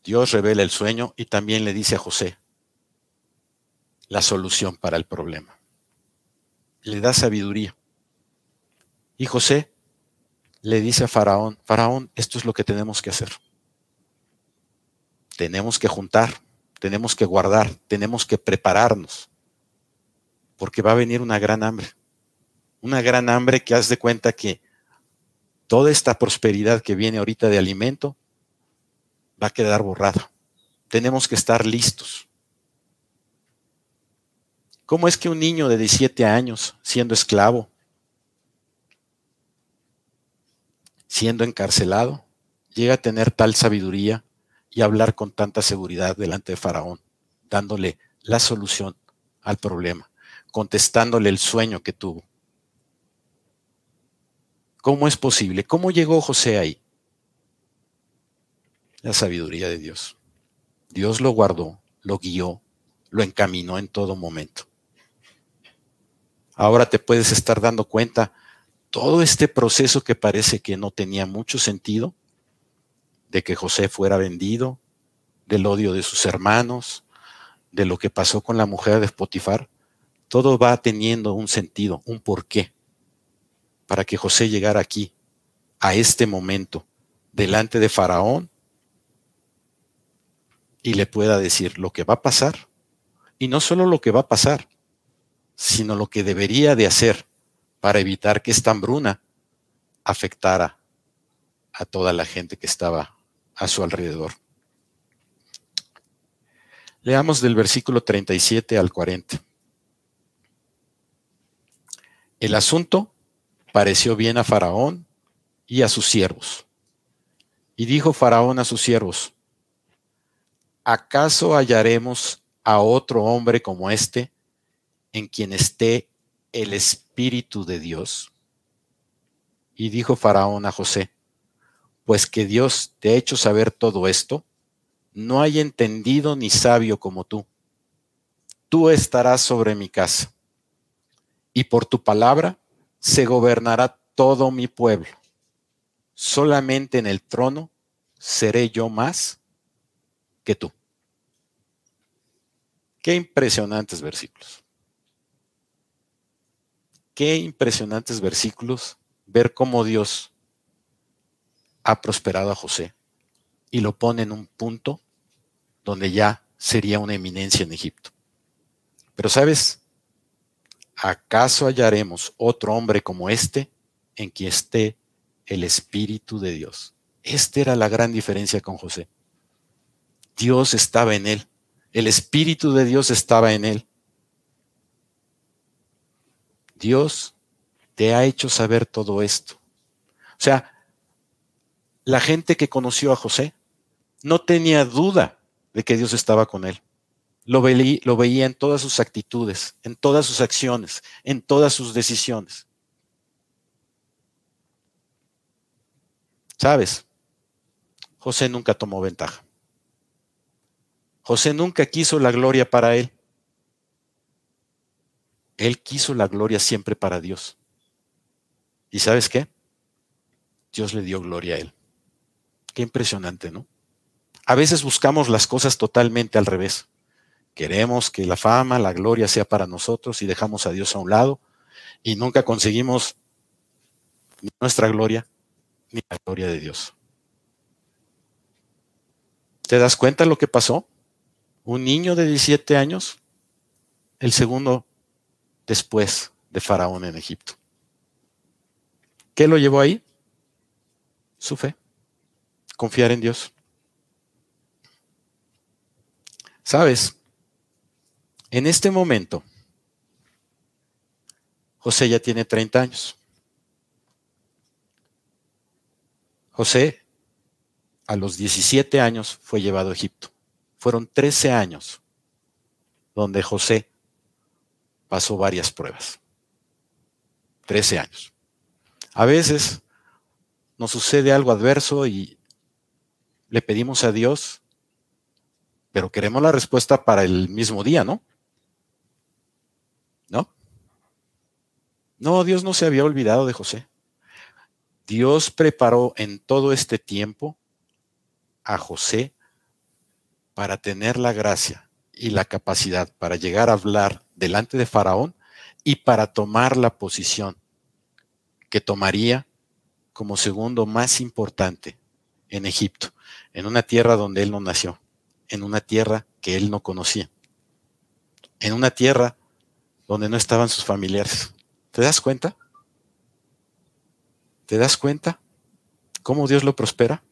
Dios revela el sueño y también le dice a José, la solución para el problema. Le da sabiduría. Y José le dice a Faraón, Faraón, esto es lo que tenemos que hacer. Tenemos que juntar, tenemos que guardar, tenemos que prepararnos, porque va a venir una gran hambre. Una gran hambre que haz de cuenta que toda esta prosperidad que viene ahorita de alimento va a quedar borrada. Tenemos que estar listos. ¿Cómo es que un niño de 17 años, siendo esclavo, siendo encarcelado, llega a tener tal sabiduría y hablar con tanta seguridad delante de Faraón, dándole la solución al problema, contestándole el sueño que tuvo ¿Cómo es posible? ¿Cómo llegó José ahí? La sabiduría de Dios. Dios lo guardó, lo guió, lo encaminó en todo momento. Ahora te puedes estar dando cuenta todo este proceso que parece que no tenía mucho sentido, de que José fuera vendido, del odio de sus hermanos, de lo que pasó con la mujer de Potifar, todo va teniendo un sentido, un porqué, para que José llegara aquí, a este momento, delante de Faraón, y le pueda decir lo que va a pasar, y no solo lo que va a pasar, sino lo que debería de hacer para evitar que esta hambruna afectara a toda la gente que estaba a su alrededor. Leamos del versículo 37 al 40. El asunto pareció bien a Faraón y a sus siervos. Y dijo Faraón a sus siervos, ¿acaso hallaremos a otro hombre como este en quien esté el Espíritu de Dios? Y dijo Faraón a José, pues que Dios te ha hecho saber todo esto, no hay entendido ni sabio como tú. Tú estarás sobre mi casa, y por tu palabra se gobernará todo mi pueblo. Solamente en el trono seré yo más que tú. Qué impresionantes versículos. Qué impresionantes versículos ver cómo Dios ha prosperado a José y lo pone en un punto donde ya sería una eminencia en Egipto. Pero sabes, ¿acaso hallaremos otro hombre como este en quien esté el Espíritu de Dios? Esta era la gran diferencia con José. Dios estaba en él, el Espíritu de Dios estaba en él. Dios te ha hecho saber todo esto. O sea, la gente que conoció a José no tenía duda de que Dios estaba con él. Lo, lo veía en todas sus actitudes, en todas sus acciones, en todas sus decisiones. ¿Sabes? José nunca tomó ventaja. José nunca quiso la gloria para él. Él quiso la gloria siempre para Dios. ¿Y sabes qué? Dios le dio gloria a él. Qué impresionante, ¿no? A veces buscamos las cosas totalmente al revés. Queremos que la fama, la gloria sea para nosotros y dejamos a Dios a un lado y nunca conseguimos nuestra gloria ni la gloria de Dios. ¿Te das cuenta lo que pasó? Un niño de 17 años, el segundo después de Faraón en Egipto. ¿Qué lo llevó ahí? Su fe confiar en Dios. Sabes, en este momento, José ya tiene 30 años. José, a los 17 años, fue llevado a Egipto. Fueron 13 años donde José pasó varias pruebas. 13 años. A veces nos sucede algo adverso y le pedimos a Dios, pero queremos la respuesta para el mismo día, ¿no? ¿No? No, Dios no se había olvidado de José. Dios preparó en todo este tiempo a José para tener la gracia y la capacidad para llegar a hablar delante de Faraón y para tomar la posición que tomaría como segundo más importante en Egipto en una tierra donde él no nació, en una tierra que él no conocía, en una tierra donde no estaban sus familiares. ¿Te das cuenta? ¿Te das cuenta cómo Dios lo prospera?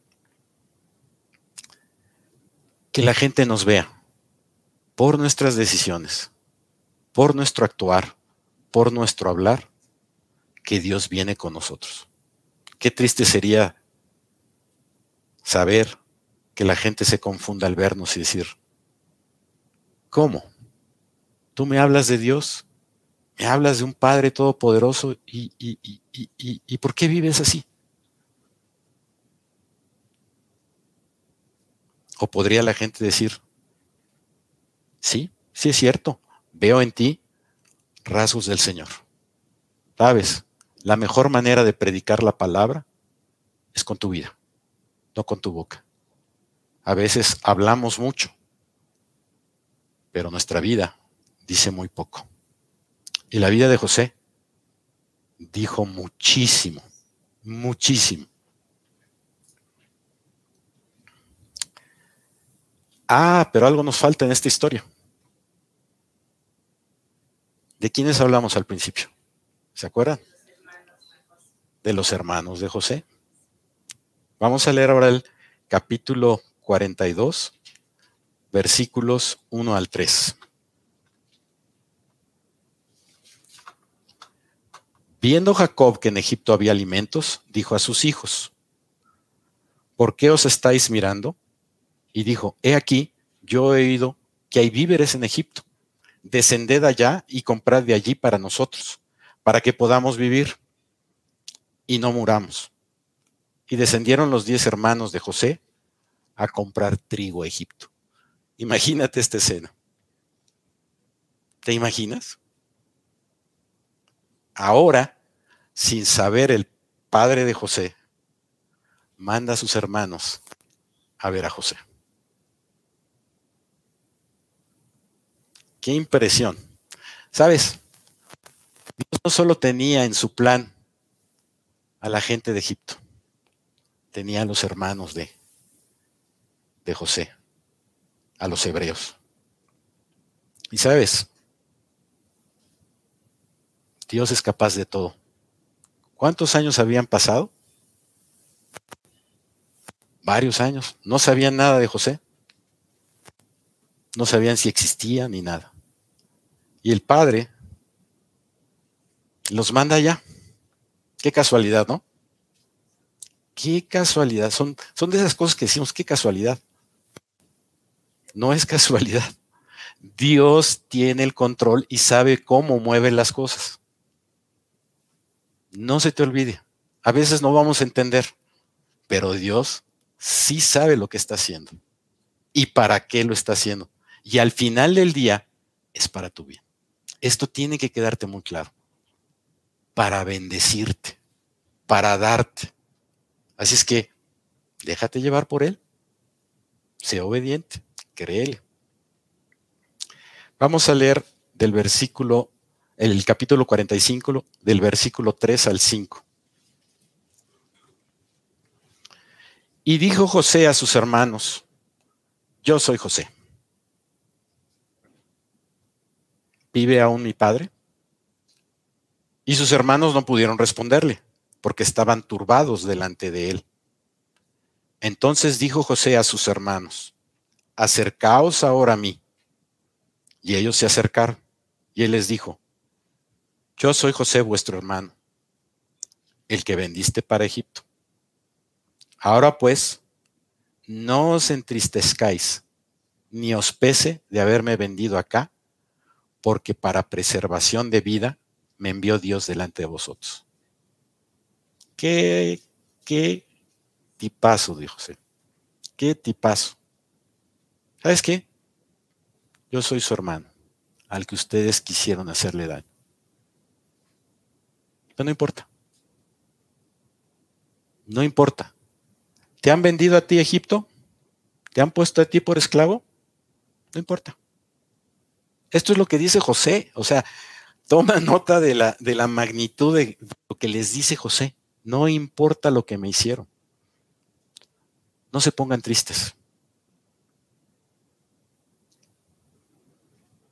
Que la gente nos vea por nuestras decisiones, por nuestro actuar, por nuestro hablar, que Dios viene con nosotros. Qué triste sería saber que la gente se confunda al vernos y decir, ¿cómo? ¿Tú me hablas de Dios? Me hablas de un Padre todopoderoso y, y, y, y ¿por qué vives así? O podría la gente decir, sí, sí es cierto, veo en ti rasgos del Señor. ¿Sabes? La mejor manera de predicar la palabra es con tu vida, no con tu boca. A veces hablamos mucho, pero nuestra vida dice muy poco. Y la vida de José dijo muchísimo, muchísimo. Ah, pero algo nos falta en esta historia. ¿De quiénes hablamos al principio? ¿Se acuerdan? De los hermanos de José. Vamos a leer ahora el capítulo 42, versículos 1 al 3. Viendo Jacob que en Egipto había alimentos, dijo a sus hijos, ¿por qué os estáis mirando? y dijo, he aquí, yo he oído que hay víveres en Egipto. Descended allá y comprad de allí para nosotros, para que podamos vivir y no muramos. Y descendieron los diez hermanos de José a comprar trigo a Egipto. Imagínate esta escena. ¿Te imaginas? Ahora, sin saber el padre de José, manda a sus hermanos a ver a José. Qué impresión. ¿Sabes? Dios no solo tenía en su plan a la gente de Egipto, tenía a los hermanos de, de José, a los hebreos. Y sabes, Dios es capaz de todo. ¿Cuántos años habían pasado? Varios años. No sabían nada de José. No sabían si existía ni nada. Y el Padre los manda allá. Qué casualidad, ¿no? Qué casualidad. Son, son de esas cosas que decimos, qué casualidad. No es casualidad. Dios tiene el control y sabe cómo mueve las cosas. No se te olvide. A veces no vamos a entender, pero Dios sí sabe lo que está haciendo y para qué lo está haciendo. Y al final del día es para tu bien. Esto tiene que quedarte muy claro. Para bendecirte, para darte. Así es que déjate llevar por Él. Sé obediente, créele. Vamos a leer del versículo, el capítulo 45, del versículo 3 al 5. Y dijo José a sus hermanos, yo soy José ¿Vive aún mi padre? Y sus hermanos no pudieron responderle, porque estaban turbados delante de él. Entonces dijo José a sus hermanos, acercaos ahora a mí. Y ellos se acercaron, y él les dijo, yo soy José vuestro hermano, el que vendiste para Egipto. Ahora pues, no os entristezcáis, ni os pese de haberme vendido acá porque para preservación de vida me envió Dios delante de vosotros. Qué, qué tipazo, dijo José. Qué tipazo. ¿Sabes qué? Yo soy su hermano, al que ustedes quisieron hacerle daño. Pero no importa. No importa. ¿Te han vendido a ti Egipto? ¿Te han puesto a ti por esclavo? No importa. Esto es lo que dice José. O sea, toma nota de la, de la magnitud de lo que les dice José. No importa lo que me hicieron. No se pongan tristes.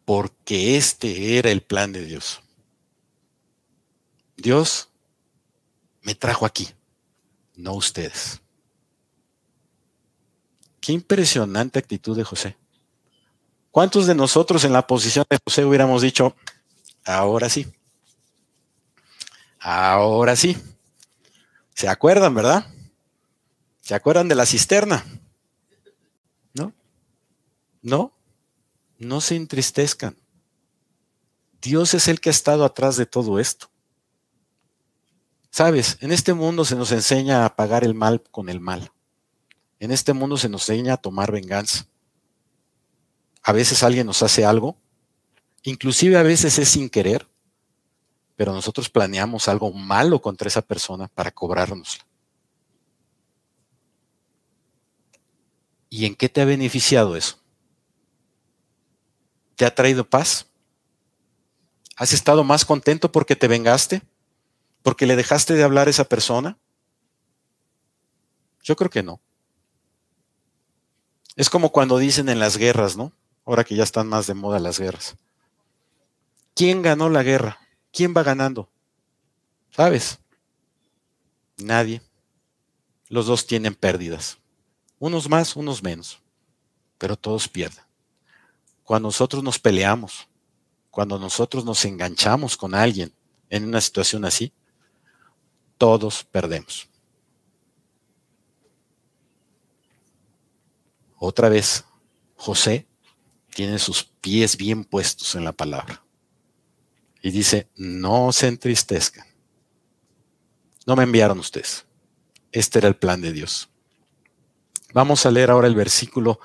Porque este era el plan de Dios. Dios me trajo aquí, no ustedes. Qué impresionante actitud de José. ¿Cuántos de nosotros en la posición de José hubiéramos dicho, ahora sí? Ahora sí. ¿Se acuerdan, verdad? ¿Se acuerdan de la cisterna? ¿No? No, no se entristezcan. Dios es el que ha estado atrás de todo esto. Sabes, en este mundo se nos enseña a pagar el mal con el mal. En este mundo se nos enseña a tomar venganza. A veces alguien nos hace algo, inclusive a veces es sin querer, pero nosotros planeamos algo malo contra esa persona para cobrárnosla. ¿Y en qué te ha beneficiado eso? ¿Te ha traído paz? ¿Has estado más contento porque te vengaste? ¿Porque le dejaste de hablar a esa persona? Yo creo que no. Es como cuando dicen en las guerras, ¿no? Ahora que ya están más de moda las guerras. ¿Quién ganó la guerra? ¿Quién va ganando? ¿Sabes? Nadie. Los dos tienen pérdidas. Unos más, unos menos. Pero todos pierden. Cuando nosotros nos peleamos, cuando nosotros nos enganchamos con alguien en una situación así, todos perdemos. Otra vez, José tiene sus pies bien puestos en la palabra. Y dice, no se entristezcan. No me enviaron ustedes. Este era el plan de Dios. Vamos a leer ahora el versículo,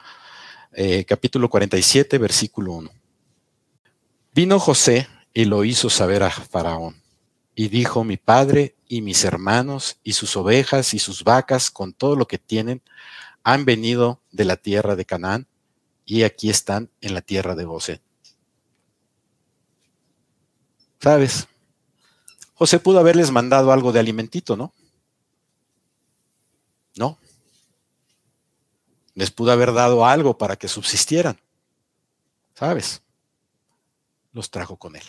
eh, capítulo 47, versículo 1. Vino José y lo hizo saber a Faraón. Y dijo, mi padre y mis hermanos y sus ovejas y sus vacas con todo lo que tienen han venido de la tierra de Canaán y aquí están en la tierra de José. ¿Sabes? José pudo haberles mandado algo de alimentito, ¿no? No. Les pudo haber dado algo para que subsistieran. ¿Sabes? Los trajo con él.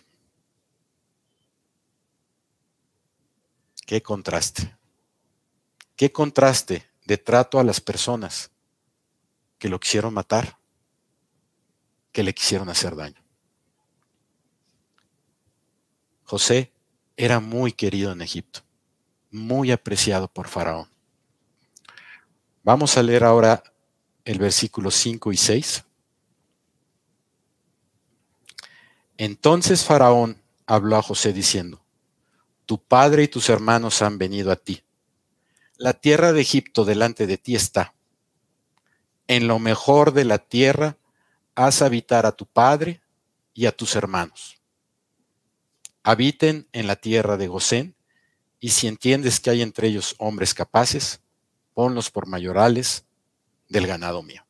Qué contraste. Qué contraste de trato a las personas que lo quisieron matar, que le quisieron hacer daño. José era muy querido en Egipto, muy apreciado por Faraón. Vamos a leer ahora el versículo 5 y 6. Entonces Faraón habló a José diciendo, Tu padre y tus hermanos han venido a ti la tierra de Egipto delante de ti está. En lo mejor de la tierra haz habitar a tu padre y a tus hermanos. Habiten en la tierra de Gosén, y si entiendes que hay entre ellos hombres capaces, ponlos por mayorales del ganado mío.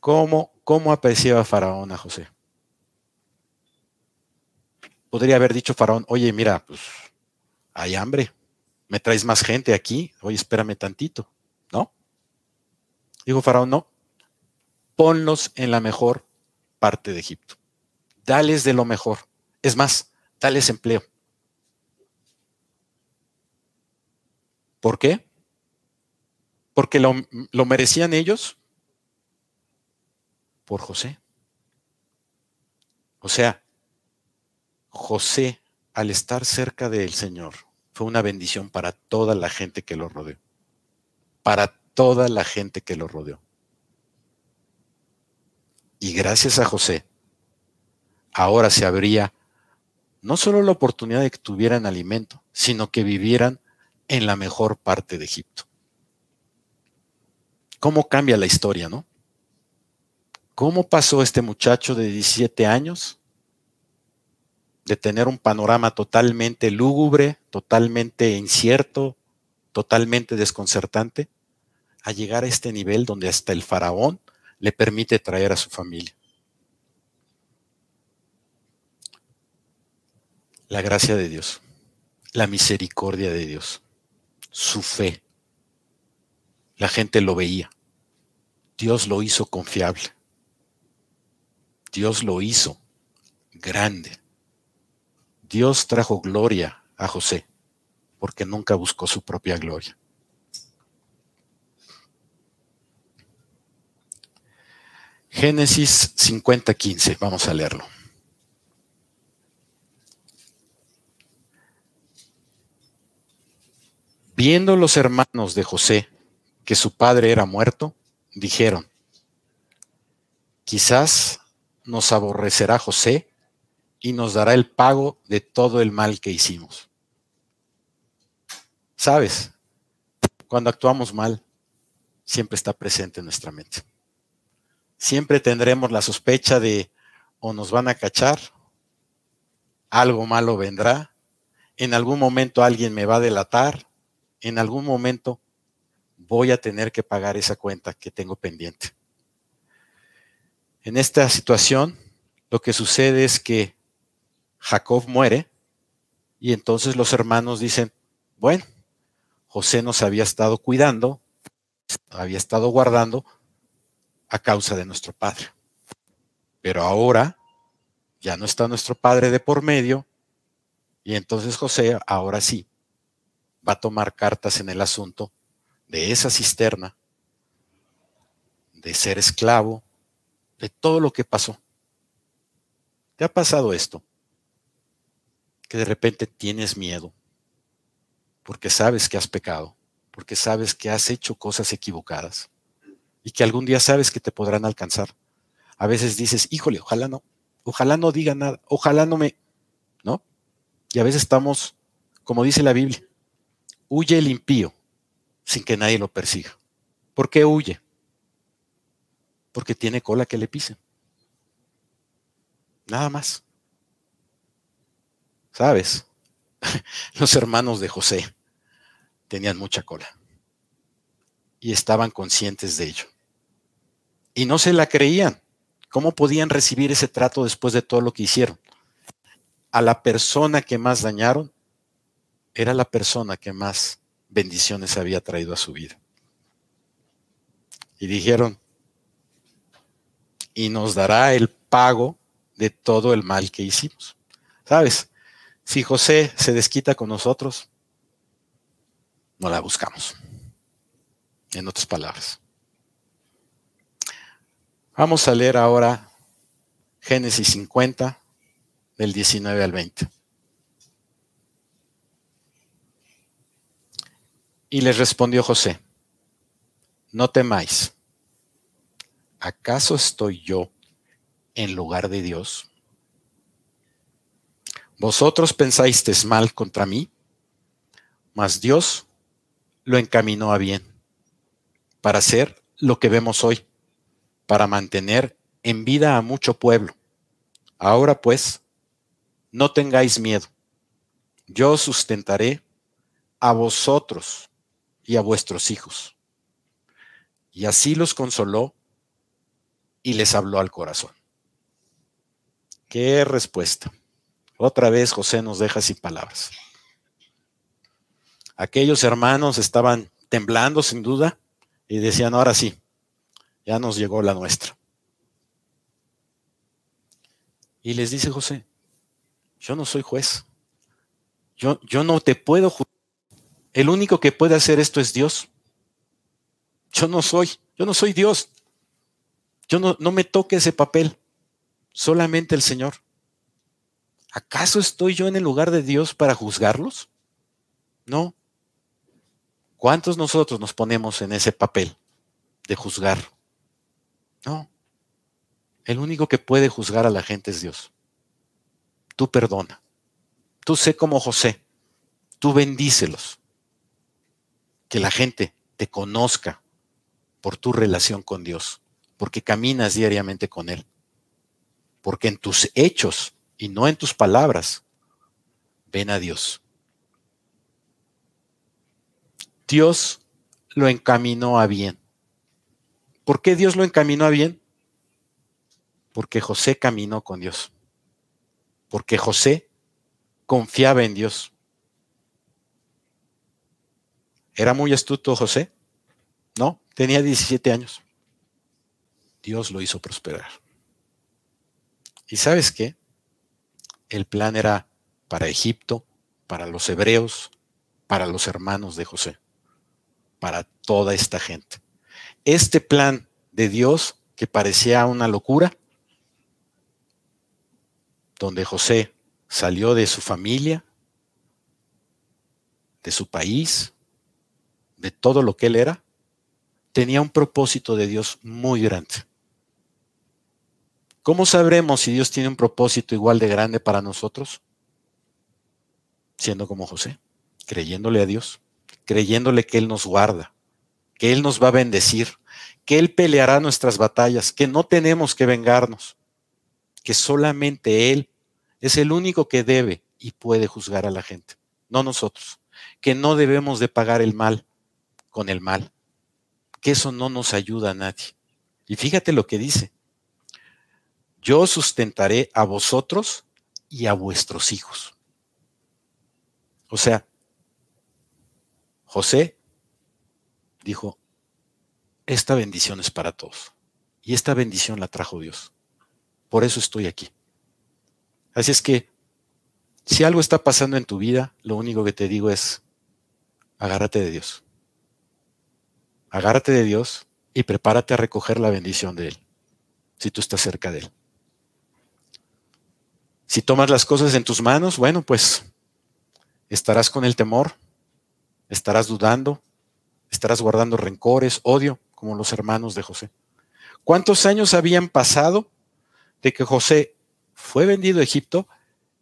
¿Cómo, cómo apreciaba Faraón a José? Podría haber dicho Faraón, oye, mira, pues hay hambre, me traes más gente aquí, oye, espérame tantito. Dijo Faraón, no, ponlos en la mejor parte de Egipto, dales de lo mejor, es más, dales empleo. ¿Por qué? Porque lo, lo merecían ellos por José. O sea, José al estar cerca del Señor, fue una bendición para toda la gente que lo rodeó. Para toda la gente que lo rodeó. Y gracias a José, ahora se abría no solo la oportunidad de que tuvieran alimento, sino que vivieran en la mejor parte de Egipto. ¿Cómo cambia la historia, no? ¿Cómo pasó este muchacho de 17 años de tener un panorama totalmente lúgubre, totalmente incierto, totalmente desconcertante, a llegar a este nivel donde hasta el faraón le permite traer a su familia. La gracia de Dios, la misericordia de Dios, su fe. La gente lo veía. Dios lo hizo confiable. Dios lo hizo grande. Dios trajo gloria a José, porque nunca buscó su propia gloria. Génesis 50:15, vamos a leerlo. Viendo los hermanos de José que su padre era muerto, dijeron, quizás nos aborrecerá José y nos dará el pago de todo el mal que hicimos. ¿Sabes? Cuando actuamos mal, siempre está presente en nuestra mente. Siempre tendremos la sospecha de o nos van a cachar, algo malo vendrá, en algún momento alguien me va a delatar, en algún momento voy a tener que pagar esa cuenta que tengo pendiente. En esta situación, lo que sucede es que Jacob muere y entonces los hermanos dicen, bueno, José nos había estado cuidando, había estado guardando a causa de nuestro padre. Pero ahora ya no está nuestro padre de por medio y entonces José ahora sí va a tomar cartas en el asunto de esa cisterna, de ser esclavo, de todo lo que pasó. ¿Te ha pasado esto? Que de repente tienes miedo porque sabes que has pecado, porque sabes que has hecho cosas equivocadas y que algún día sabes que te podrán alcanzar. A veces dices, híjole, ojalá no, ojalá no diga nada, ojalá no me, ¿no? Y a veces estamos, como dice la Biblia, huye el impío sin que nadie lo persiga. ¿Por qué huye? porque tiene cola que le pisen. Nada más. ¿Sabes? Los hermanos de José tenían mucha cola y estaban conscientes de ello. Y no se la creían. ¿Cómo podían recibir ese trato después de todo lo que hicieron? A la persona que más dañaron era la persona que más bendiciones había traído a su vida. Y dijeron, y nos dará el pago de todo el mal que hicimos. ¿Sabes? Si José se desquita con nosotros, no la buscamos. En otras palabras. Vamos a leer ahora Génesis 50, del 19 al 20. Y les respondió José, no temáis ¿acaso estoy yo en lugar de Dios? Vosotros pensáis mal contra mí, mas Dios lo encaminó a bien, para hacer lo que vemos hoy, para mantener en vida a mucho pueblo. Ahora pues, no tengáis miedo, yo sustentaré a vosotros y a vuestros hijos. Y así los consoló y les habló al corazón. Qué respuesta. Otra vez José nos deja sin palabras. Aquellos hermanos estaban temblando sin duda y decían, ahora sí, ya nos llegó la nuestra. Y les dice José, yo no soy juez. Yo, yo no te puedo juzgar. El único que puede hacer esto es Dios. Yo no soy, yo no soy Dios. Yo no, no me toque ese papel, solamente el Señor. ¿Acaso estoy yo en el lugar de Dios para juzgarlos? No. ¿Cuántos nosotros nos ponemos en ese papel de juzgar? No. El único que puede juzgar a la gente es Dios. Tú perdona. Tú sé como José. Tú bendícelos. Que la gente te conozca por tu relación con Dios porque caminas diariamente con Él. Porque en tus hechos y no en tus palabras ven a Dios. Dios lo encaminó a bien. ¿Por qué Dios lo encaminó a bien? Porque José caminó con Dios. Porque José confiaba en Dios. ¿Era muy astuto José? No, tenía 17 años. Dios lo hizo prosperar. ¿Y sabes qué? El plan era para Egipto, para los hebreos, para los hermanos de José, para toda esta gente. Este plan de Dios que parecía una locura, donde José salió de su familia, de su país, de todo lo que él era, tenía un propósito de Dios muy grande ¿Cómo sabremos si Dios tiene un propósito igual de grande para nosotros? Siendo como José, creyéndole a Dios, creyéndole que Él nos guarda, que Él nos va a bendecir, que Él peleará nuestras batallas, que no tenemos que vengarnos, que solamente Él es el único que debe y puede juzgar a la gente, no nosotros, que no debemos de pagar el mal con el mal, que eso no nos ayuda a nadie. Y fíjate lo que dice, yo sustentaré a vosotros y a vuestros hijos. O sea, José dijo, esta bendición es para todos. Y esta bendición la trajo Dios. Por eso estoy aquí. Así es que, si algo está pasando en tu vida, lo único que te digo es, agárrate de Dios. Agárrate de Dios y prepárate a recoger la bendición de Él, si tú estás cerca de Él. Si tomas las cosas en tus manos, bueno, pues estarás con el temor, estarás dudando, estarás guardando rencores, odio, como los hermanos de José. ¿Cuántos años habían pasado de que José fue vendido a Egipto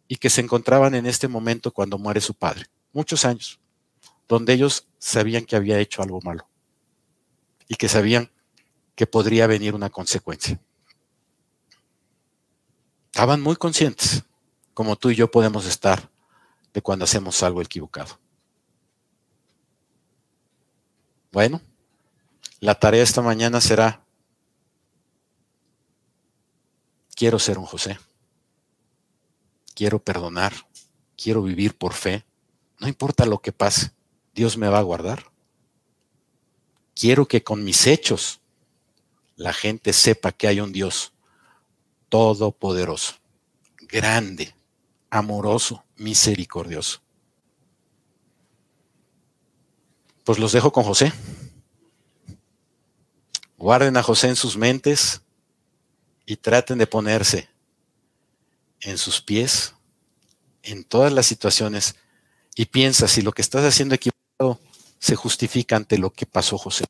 y que se encontraban en este momento cuando muere su padre? Muchos años, donde ellos sabían que había hecho algo malo y que sabían que podría venir una consecuencia. Estaban muy conscientes, como tú y yo podemos estar, de cuando hacemos algo equivocado. Bueno, la tarea esta mañana será, quiero ser un José, quiero perdonar, quiero vivir por fe, no importa lo que pase, Dios me va a guardar. Quiero que con mis hechos la gente sepa que hay un Dios todopoderoso, grande, amoroso, misericordioso. Pues los dejo con José. Guarden a José en sus mentes y traten de ponerse en sus pies en todas las situaciones y piensa si lo que estás haciendo equivocado se justifica ante lo que pasó José.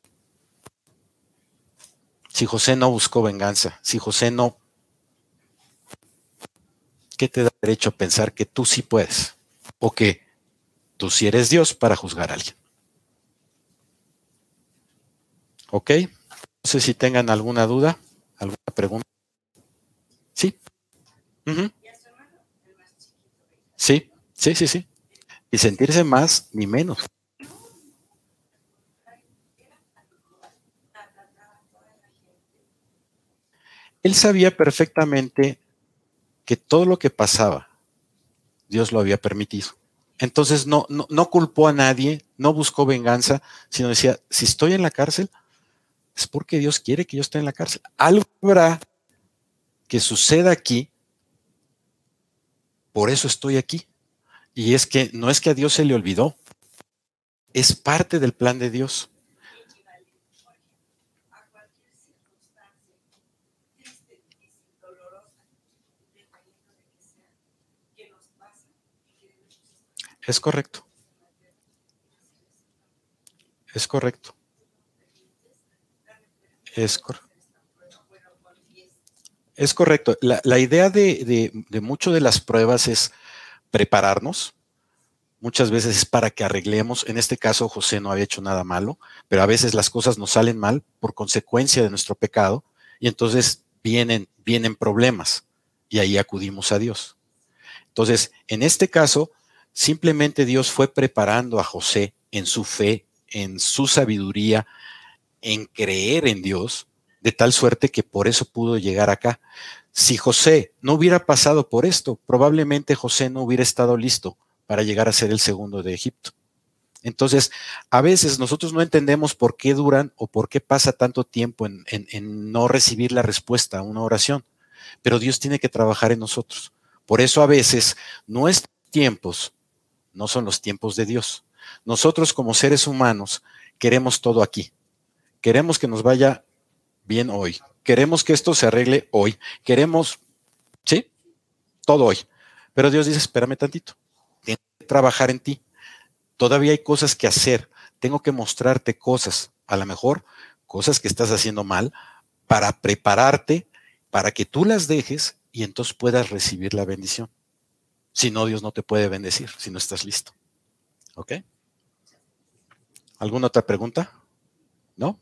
Si José no buscó venganza, si José no ¿qué te da derecho a pensar que tú sí puedes? O que tú sí eres Dios para juzgar a alguien. ¿Ok? No sé si tengan alguna duda, alguna pregunta. ¿Sí? Sí, sí, sí, sí. Y sentirse más ni menos. Él sabía perfectamente que todo lo que pasaba, Dios lo había permitido. Entonces no, no, culpó a nadie, no buscó venganza, sino decía, si estoy en la cárcel, es porque Dios quiere que yo esté en la cárcel. Algo habrá que suceda aquí, por eso estoy aquí. Y es que no es que a Dios se le olvidó, es parte del plan de Dios. Es correcto. Es correcto. Es, correcto. La, idea de, de mucho de las pruebas es prepararnos. Muchas veces es para que arreglemos. En este caso, José no había hecho nada malo, pero a veces las cosas nos salen mal por consecuencia de nuestro pecado y entonces vienen, vienen problemas y ahí acudimos a Dios. Entonces, en este caso, Simplemente Dios fue preparando a José en su fe, en su sabiduría, en creer en Dios, de tal suerte que por eso pudo llegar acá. Si José no hubiera pasado por esto, probablemente José no hubiera estado listo para llegar a ser el segundo de Egipto. Entonces, a veces nosotros no entendemos por qué duran o por qué pasa tanto tiempo en, en, no recibir la respuesta a una oración, pero Dios tiene que trabajar en nosotros. Por eso a veces nuestros tiempos no son los tiempos de Dios. Nosotros como seres humanos queremos todo aquí. Queremos que nos vaya bien hoy. Queremos que esto se arregle hoy. Queremos, ¿sí? Todo hoy. Pero Dios dice, espérame tantito. Tengo que trabajar en ti. Todavía hay cosas que hacer. Tengo que mostrarte cosas. A lo mejor cosas que estás haciendo mal para prepararte para que tú las dejes y entonces puedas recibir la bendición. Si no, Dios no te puede bendecir si no estás listo. ¿Ok? ¿Alguna otra pregunta? ¿No?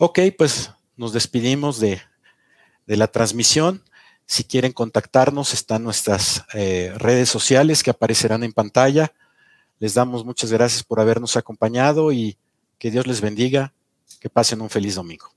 Ok, pues nos despedimos de, la transmisión. Si quieren contactarnos, están nuestras eh, redes sociales que aparecerán en pantalla. Les damos muchas gracias por habernos acompañado y que Dios les bendiga. Que pasen un feliz domingo.